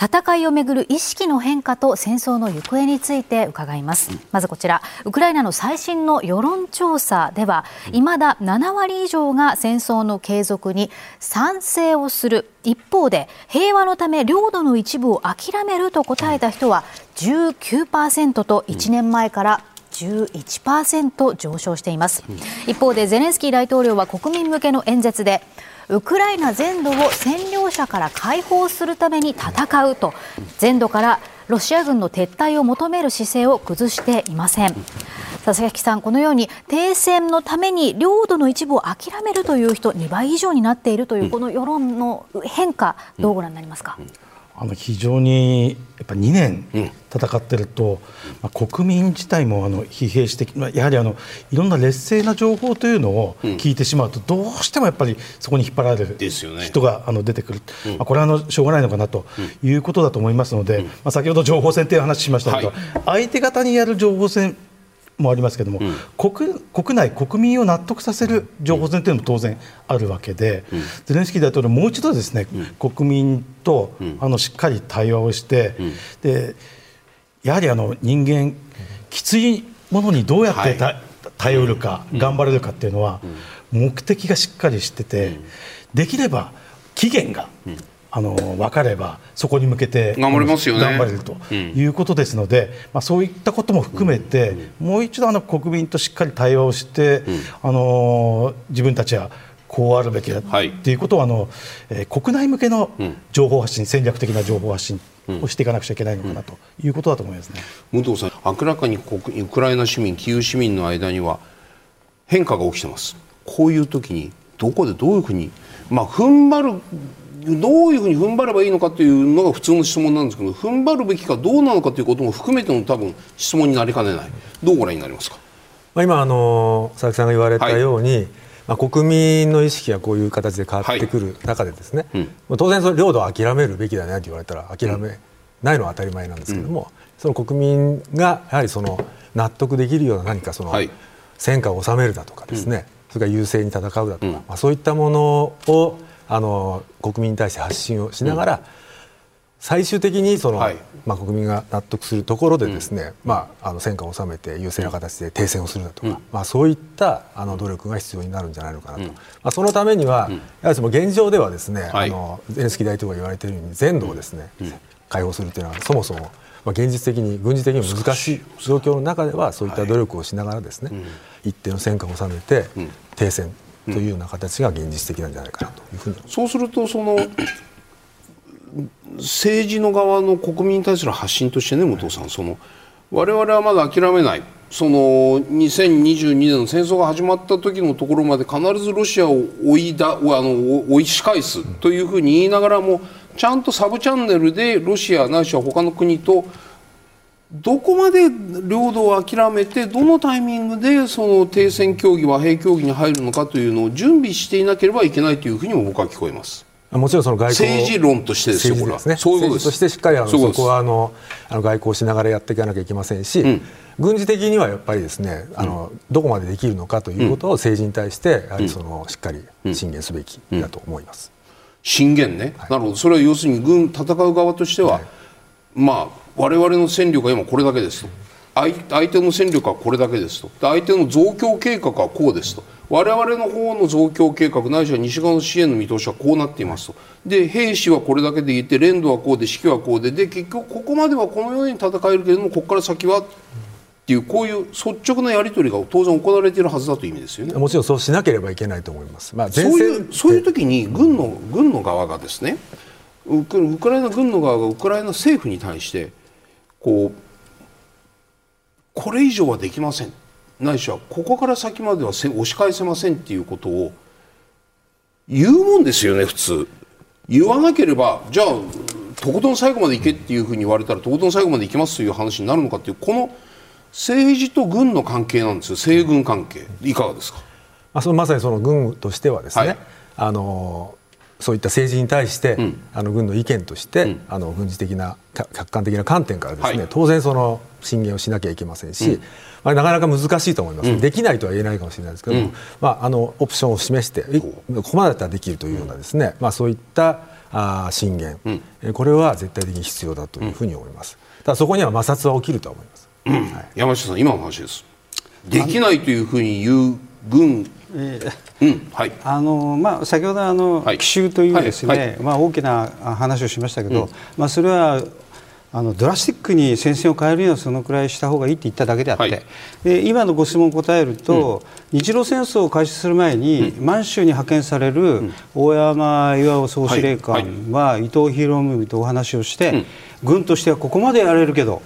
戦いをめぐる意識の変化と戦争の行方について伺います。まずこちらウクライナの最新の世論調査では未だ7割以上が戦争の継続に賛成をする。一方で平和のため領土の一部を諦めると答えた人は19%と1年前から11%上昇しています。一方でゼレンスキー大統領は国民向けの演説でウクライナ全土を占領者から解放するために戦うと。全土からロシア軍の撤退を求める姿勢を崩していません。佐々木さん、このように停戦のために領土の一部を諦めるという人2倍以上になっているというこの世論の変化、どうご覧になりますか？うんうんあの非常にやっぱ2年戦ってると、うん、まあ、国民自体もあの疲弊して、まあ、やはりあのいろんな劣勢な情報というのを聞いてしまうと、どうしてもやっぱりそこに引っ張られる人があの出てくる、うん、まあ、これはあのしょうがないのかなということだと思いますので、まあ、先ほど情報戦という話しましたけど、はい、相手方にやる情報戦もありますけれども、うん、国国内、国民を納得させる情報戦というのも当然あるわけで、うん、ゼレンスキー大統領、もう一度ですね、うん、国民と、あのしっかり対話をして、でやはりあの人間、きついものにどうやってはい、耐えうるか、頑張れるかっていうのは、目的がしっかりしてて、できれば期限が。あの分かればそこに向けて頑張れますよね。頑張れるということですので、うん、まあ、そういったことも含めて、うん、もう一度あの国民としっかり対話をして、うん、あの自分たちはこうあるべきだとい。うことを、あのえー、国内向けの情報発信、戦略的な情報発信をしていかなくちゃいけないのかなということだと思いますね、武藤さん、明らかに国ウクライナ市民、キーウ市民の間には変化が起きてます。こういう時にどこでどういうふうに、まあ、踏ん張るどういうふうに踏ん張ればいいのかというのが普通の質問なんですけど踏ん張るべきかどうなのかということも含めての多分質問になりかねない。どうご覧になりますか、まあ、今あの佐々木さんが言われたように、はい、まあ、国民の意識がこういう形で変わってくる中でですね、はいうん、当然その領土を諦めるべきだねと言われたら諦めないのは当たり前なんですけども、うん、その国民がやはりその納得できるような何かその戦果を収めるだとかですね、うん、それから優勢に戦うだとか、まあ、そういったものをあの国民に対して発信をしながら、最終的にその、はい、まあ、国民が納得するところでですね、うん、まあ、あの戦果を収めて優勢な形で停戦をするだとか、うん、まあ、そういったあの努力が必要になるんじゃないのかなと、うん、まあ、そのためには、やはりその現状ではですね、はい、あのゼレンスキー大統領が言われているように全土をですね、解放するというのはそもそも、まあ、現実的に軍事的に難しい状況の中ではそういった努力をしながらですね、一定の戦果を収めて停戦というような形が現実的なんじゃないかなというふうに、そうするとその政治の側の国民に対する発信としてね武藤さん。その我々はまだ諦めない。その2022年の戦争が始まった時のところまで必ずロシアを追いだあの追い仕返すというふうに言いながらもちゃんとサブチャンネルでロシアないしは他の国とどこまで領土を諦めてどのタイミングでその停戦協議和平協議に入るのかというのを準備していなければいけないというふうにも僕は聞こえます。もちろんその外交政治論としてですよ、これは、ね、そういうことです。としてしっかりあのそこはあのあの外交しながらやっていかなきゃいけませんし、うん、軍事的にはやっぱりですねあの、うん、どこまでできるのかということを政治に対してやはりその、しっかり進言すべきだと思います。進言ね、はい、なるほど。それは要するに軍戦う側としては、はい、まあ我々の戦力は今これだけですと。相手の戦力はこれだけですと。相手の増強計画はこうですと。我々の方の増強計画ないしは西側の支援の見通しはこうなっていますと。で兵士はこれだけでいて連度はこうで指揮はこうで。で結局ここまではこのように戦えるけれどもここから先はっていうこういう率直なやり取りが当然行われているはずだという意味ですよね。もちろんそうしなければいけないと思います。まあ、そういうそういう時に軍の軍の側がですねウクライナ軍の側がウクライナ政府に対してこうこれ以上はできません。ないしはここから先までは押し返せませんっていうことを言うもんですよね普通。言わなければじゃあとことん最後まで行けっていうふうに言われたらとことん最後まで行きますという話になるのかっていうこの政治と軍の関係なんですよ。西軍関係。いかがですか？あそのまさにその軍としてはですね、はい、あのそういった政治に対して、うん、あの軍の意見として、うん、あの軍事的な客観的な観点からですね、はい、当然その進言をしなきゃいけませんし、うん、まあ、なかなか難しいと思います、できないとは言えないかもしれないですけども、まあ、あのオプションを示してここまでだったらできるというようなですね、まあ、そういったあ進言、これは絶対的に必要だというふうに思います。ただそこには摩擦は起きると思います。はい、山下さん今の話です。できないというふうに言う軍えーうん。はい。あのまあ、先ほどあの、はい、奇襲というですね、はい。はい、まあ、大きな話をしましたけど、うん、まあ、それはあのドラスティックに戦線を変えるにはそのくらいした方がいいって言っただけであって、はい、で今のご質問を答えると、うん、日露戦争を開始する前に、うん、満州に派遣される大山巌総司令官は、伊藤博文とお話をして、軍としてはここまでやれるけど、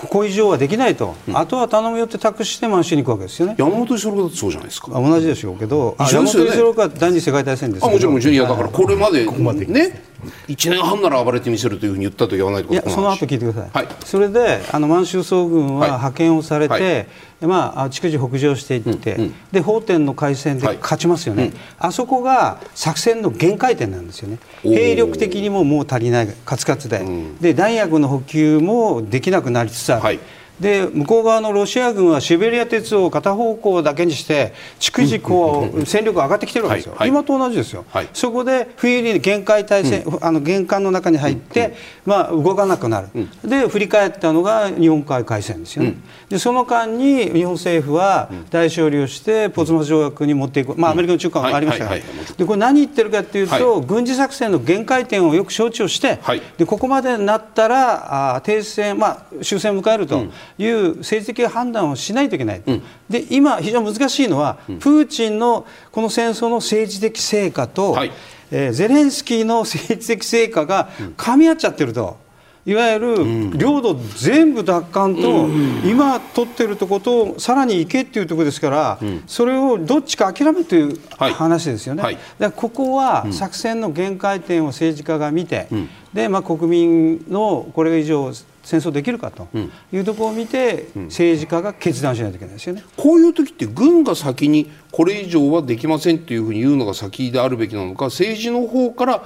ここ以上はできないと、うん、あとは頼むよって託して満州に行くわけですよね。山本五十郎だってそうじゃないですか。同じでしょうけど、ね、山本五十郎が第二次世界大戦ですあもちろんもちろん。いやだからこれまでここまでね1年半なら暴れてみせるというふうに言ったと言わないといやその後聞いてください、はい、それであの満州総軍は派遣をされて、はい。はいまあ、逐次北上していって、うんうん、で法天の海戦で勝ちますよね、はいうん、あそこが作戦の限界点なんですよね、兵力的にももう足りない、カツカツで、うん、で弾薬の補給もできなくなりつつある。はいで向こう側のロシア軍はシベリア鉄を片方向だけにして逐次こう戦力が上がってきてるわけですよ、はいはい、今と同じですよ、はい、そこで冬に限界態勢、うん、あの玄関の中に入って、うん、まあ、動かなくなる、うん、で振り返ったのが日本海海戦ですよね、でその間に日本政府は大勝利をしてポツマ条約に持っていく、まあ、アメリカの中間もありましたから、でこれ何言ってるかというと、軍事作戦の限界点をよく承知をして、でここまでになったらあ停戦、まあ、終戦を迎えると。いう政治的判断をしないといけない、うん、で今、非常に難しいのは、うん、プーチンのこの戦争の政治的成果と、はい、えー、ゼレンスキーの政治的成果が噛み合っちゃってると。いわゆる領土全部奪還と、今取ってるところとさらに行けっていうところですから、それをどっちか諦めという話ですよね、はい。はい、ここは作戦の限界点を政治家が見て、でまあ、国民のこれ以上戦争できるかというところを見て、政治家が決断しないといけないですよね、こういう時って軍が先にこれ以上はできませんというふうに言うのが先であるべきなのか政治の方から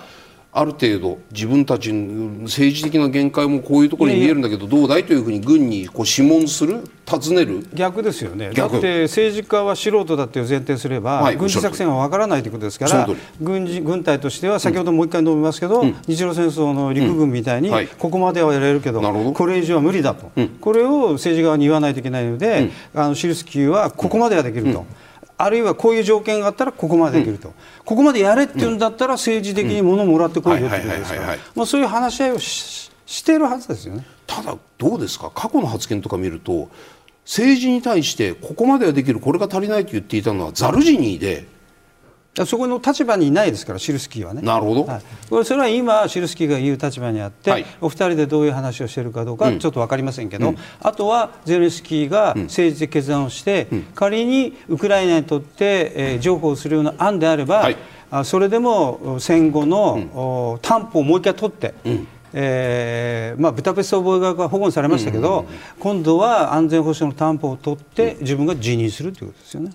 ある程度自分たちの政治的な限界もこういうところに見えるんだけどどうだいというふうに軍にこう諮問する尋ねる。逆ですよね。だって政治家は素人だという前提すれば、はい、軍事作戦は分からないということですから軍事軍隊としては先ほどもう一回述べますけど、うん、日露戦争の陸軍みたいに、ここまではやれるけどど、これ以上は無理だと、うん、これを政治側に言わないといけないので、うん、あのシルスキーはここまではできると。あるいはこういう条件があったらここまでできると、うん、ここまでやれっていうんだったら政治的に物をもらってこいよってことですからそういう話し合いをししているはずですよね。ただ、どうですか？過去の発言とか見ると政治に対してここまではできるこれが足りないと言っていたのはザルジニーでそこの立場にいないですから、シルスキーはね。なるほど、はい、それは今、シルスキーが言う立場にあって、はい、お二人でどういう話をしているかどうか、ちょっと分かりませんけど、うん、あとはゼレンスキーが政治的決断をして、うん、仮にウクライナにとって、えー、譲歩をするような案であれば、はい、あそれでも戦後の、うん、担保をもう一回取って、うん。えーまあ、ブタペスト覚書が保護されましたけど、今度は安全保障の担保を取って自分が辞任するということですよね。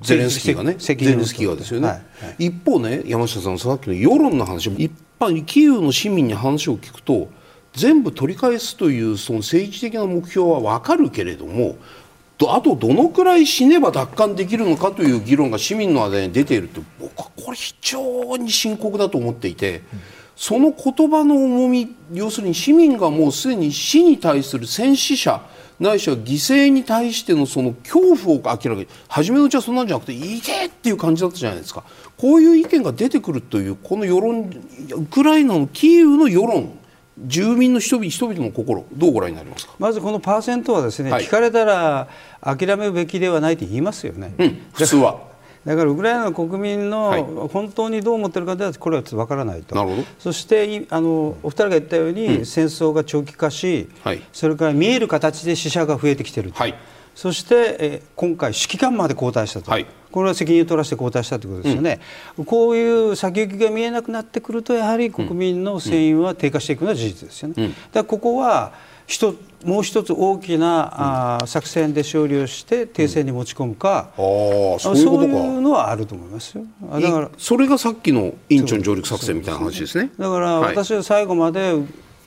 ゼレンスキーがねゼレンスキーがですよね、はいはい、一方ね山下さんさっきの世論の話一般キーウの市民に話を聞くと全部取り返すというその政治的な目標は分かるけれどもあとどのくらい死ねば奪還できるのかという議論が市民の間に出ているって僕はこれ非常に深刻だと思っていて。その言葉の重み要するに市民がもうすでに死に対する戦死者ないしは犠牲に対してのその恐怖を明らかに初めのうちはそんなんじゃなくていけっていう感じだったじゃないですか。こういう意見が出てくるというこの世論ウクライナのキーウの世論住民の人々人々の心どうご覧になりますか？まずこのパーセントはですね、はい、聞かれたら諦めるべきではないと言いますよね、うん、普通はだからウクライナの国民の本当にどう思っているかではこれは分からないと、なるほど。そしてあのお二人が言ったように、うん、戦争が長期化し、はい、それから見える形で死者が増えてきていると、はい、そして、え今回、指揮官まで交代したと、はい、これは責任を取らせて交代したということですよね、うん、こういう先行きが見えなくなってくると、やはり国民の戦意は低下していくのは事実ですよね。うん、だからここは一もう一つ大きな、あ作戦で勝利をして停戦に持ち込むか、うん、あそういうのはあると思いますよ。だからそれがさっきのインチョン上陸作戦みたいな話ですね。だから私は最後まで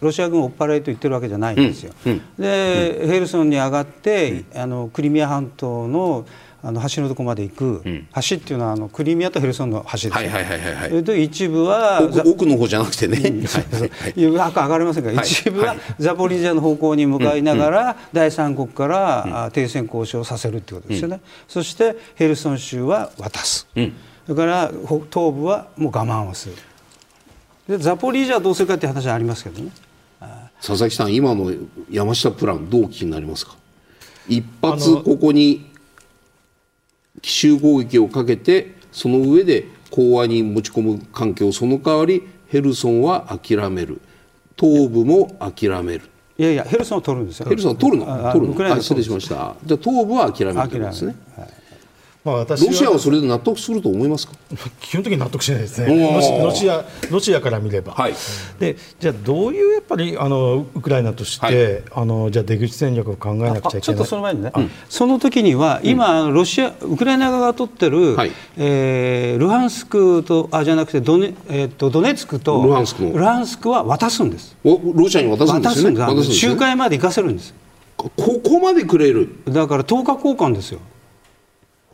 ロシア軍を追っ払いと言ってるわけじゃないんですよ、うん。うん、で、ヘルソンに上がって、あのクリミア半島のあの橋のとこまで行く、うん、橋っていうのはあのクリミアとヘルソンの橋ですよ、はいはいはいはい、で一部は奥の方じゃなくてね、うん、上がりませんが、はい、一部はザポリージャの方向に向かいながら、第三国から、停戦交渉させるってことですよね、そしてヘルソン州は渡す、それから東部はもう我慢をする。でザポリージャはどうするかっていう話はありますけどね。佐々木さん今の山下プランどう気になりますか？一発ここに奇襲攻撃をかけてその上で講和に持ち込む環境その代わりヘルソンは諦める。東部も諦める。いやいやヘルソンを取るんですよ。ヘルソンを取るの？取るの失礼しました。じゃあ東部は諦めるんですね、はいまあ、私ロシアはそれで納得すると思いますか？基本的に納得しないですね。ロシアロシアから見れば、はい、でじゃあどういうやっぱりあのウクライナとして、はい、あのじゃあ出口戦略を考えなくちゃいけない？ちょっとその前にね、うん、その時には今、ロシアウクライナ側が取ってる、はい、えー、ルハンスクとあじゃなくてドネ,、えー、とドネツクとルハンスクルハンスクは渡すんです。おロシアに渡すんですよね。渡すんです。仲介まで行かせるんです。ここまでくれる？だから10日交換ですよ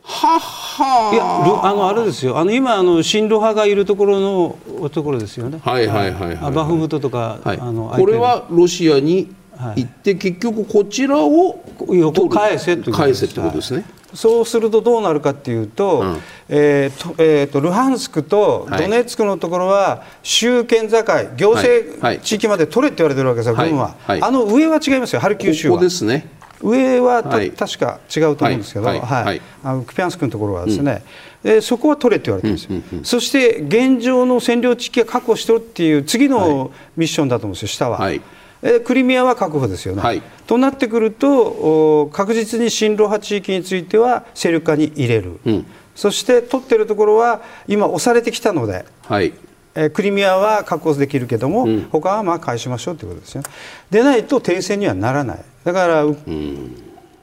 ははいやあのあれですよ。あの今あの親ロ派がいるところのところですよね。はいはいはい、はい、バフムトとか、はい、あのこれはロシアに行って、はい、結局こちらを横返せと返せってことですね、はい。そうするとどうなるかっていうと,、うん、えーとえーと、ルハンスクとドネツクのところは州県境、行政地域まで取れって言われてるわけですよ、軍は、あの上は違いますよ、ハルキウ州は。ここですね上は、はい、確か違うと思うんですけど、はい。はい。あのクピャンスクのところはですね、うん、えー、そこは取れって言われてるんですよ、うん。うん。うん、そして現状の占領地域は確保してるっていう次のミッションだと思うんですよ、下は。はい。えクリミアは確保ですよね。はい、となってくると確実に親ロ派地域については勢力下に入れる、うん、そして取ってるところは今押されてきたので、はい、えクリミアは確保できるけども、うん、他はまあ返しましょうということですよ。でないと停戦にはならない。だから、うん、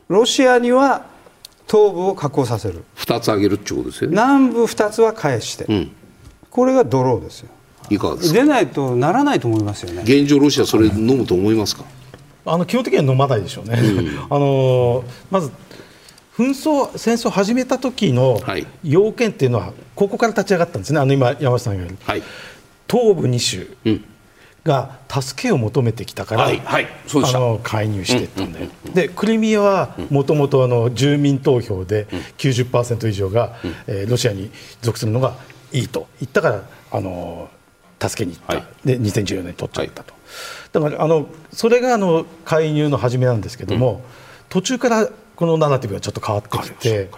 ロシアには東部を確保させる。2つ上げるってことですよね。南部2つは返して、うん、これがドローですよ。いかがですか？出ないとならないと思いますよね。現状ロシアそれ飲むと思いますか、あの基本的には飲まないでしょうね、うん、あのまず紛争戦争を始めた時の要件っていうのはここから立ち上がったんですね。あの今山下さんが言われる、はい、東部2州、うん。が助けを求めてきたから、はい。はい、あの介入していったんだよ、うんうん、でクリミアはもともと住民投票で90%以上が、うん、えー、ロシアに属するのがいいと言ったからあの助けに行った、はい、で2014年に取っちゃったと、だからあのそれがあの介入の始めなんですけども、途中からこのナラティブがちょっと変わってきて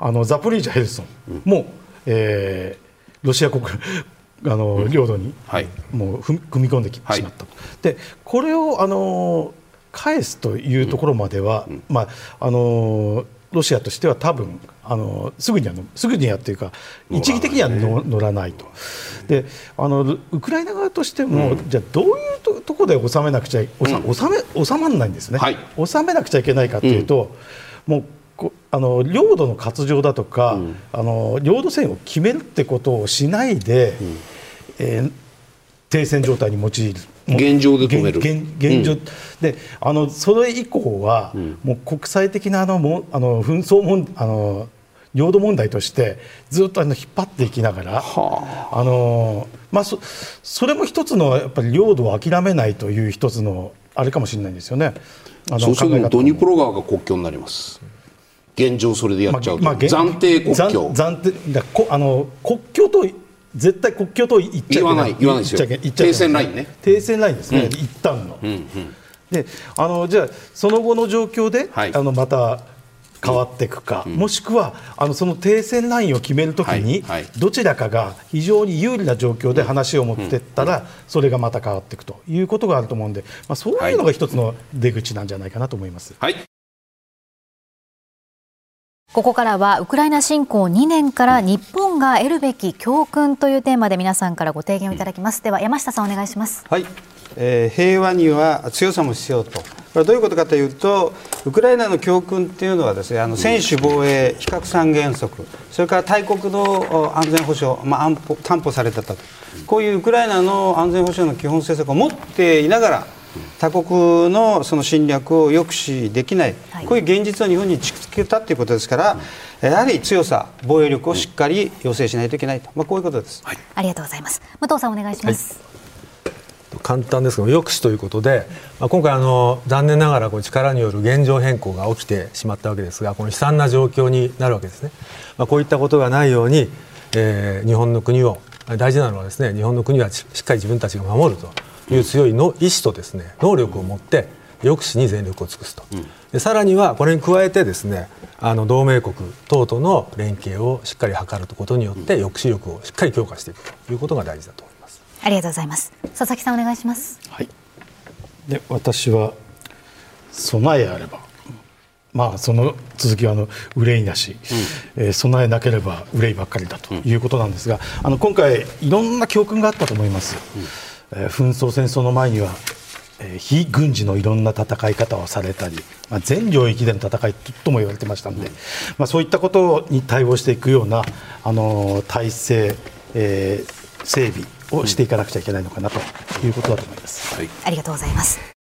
あのザポリージャヘルソンも、えー、ロシア国 あの領土にもう踏み込んできてしまった。と、でこれをあの返すというところまでは、まあ、あのロシアとしては多分あのすぐにはすぐにはというか一義的には乗らないと。であのウクライナ側としても、うん、じゃあどういうとところで収めなくちゃ収め収まらないんですね、はい、収めなくちゃいけないかというと、うん、もうあの領土の割譲だとか、うん、あの領土線を決めるってことをしないで、うん、えー、停戦状態に用いる。現状で止める。現現状、うん、であのそれ以降は、もう国際的なあのもあの紛争もあの領土問題としてずっとあの引っ張っていきながら、はあ、あのまあそ、それも一つのやっぱり領土を諦めないという一つのあれかもしれないんですよね。あのそうするとドニプロ川が国境になります。現状それでやっちゃうと、まあまあ、暫定国境。暫定だこあの国境と絶対国境と言っちゃいけない。言わないですよ。停戦ラインね。停戦ラインですね、うん、一旦の、うんうん、であのじゃあその後の状況で、はい、あのまた変わっていくか、うん、もしくはあのその停戦ラインを決めるときに、はいはい、どちらかが非常に有利な状況で話を持っていったら、それがまた変わっていくということがあると思うんで、まあ、そういうのが一つの出口なんじゃないかなと思います。はいここからはウクライナ侵攻2年から日本が得るべき教訓というテーマで皆さんからご提言をいただきます。では山下さんお願いします。はい。えー、平和には強さも必要と。これはどういうことかというと、ウクライナの教訓っていうのはですね、あの専守防衛、非核三原則、それから大国の安全保障、まあ安保担保されてたと。こういうウクライナの安全保障の基本政策を持っていながら。他国のその侵略を抑止できない、こういう現実を日本に突きつけたということですから、やはり強さ、防衛力をしっかり要請しないといけないと、まあ、こういうことです、はい、ありがとうございます。武藤さん、お願いします。はい簡単ですけど抑止ということで、まあ、今回あの残念ながらこう力による現状変更が起きてしまったわけですがこの悲惨な状況になるわけですね、まあ、こういったことがないように、えー、日本の国を大事なのはですね日本の国はしっかり自分たちが守るという強いの意志とですね能力を持って抑止に全力を尽くすと、でさらにはこれに加えてですねあの同盟国等との連携をしっかり図ることによって抑止力をしっかり強化していくということが大事だと。思いますありがとうございます。佐々木さんお願いします。はい。で私は備えあれば。まあ、その続きはあの憂いなし、うん、えー、備えなければ憂いばっかりだということなんですが、あの今回、いろんな教訓があったと思います。うん。えー、紛争戦争の前には、えー、非軍事のいろんな戦い方をされたり、まあ、全領域での戦いとも言われてましたので、まあ、そういったことに対応していくような、あの体制、えー、整備をしていかなくちゃいけないのかなということだと思います、はい、ありがとうございます。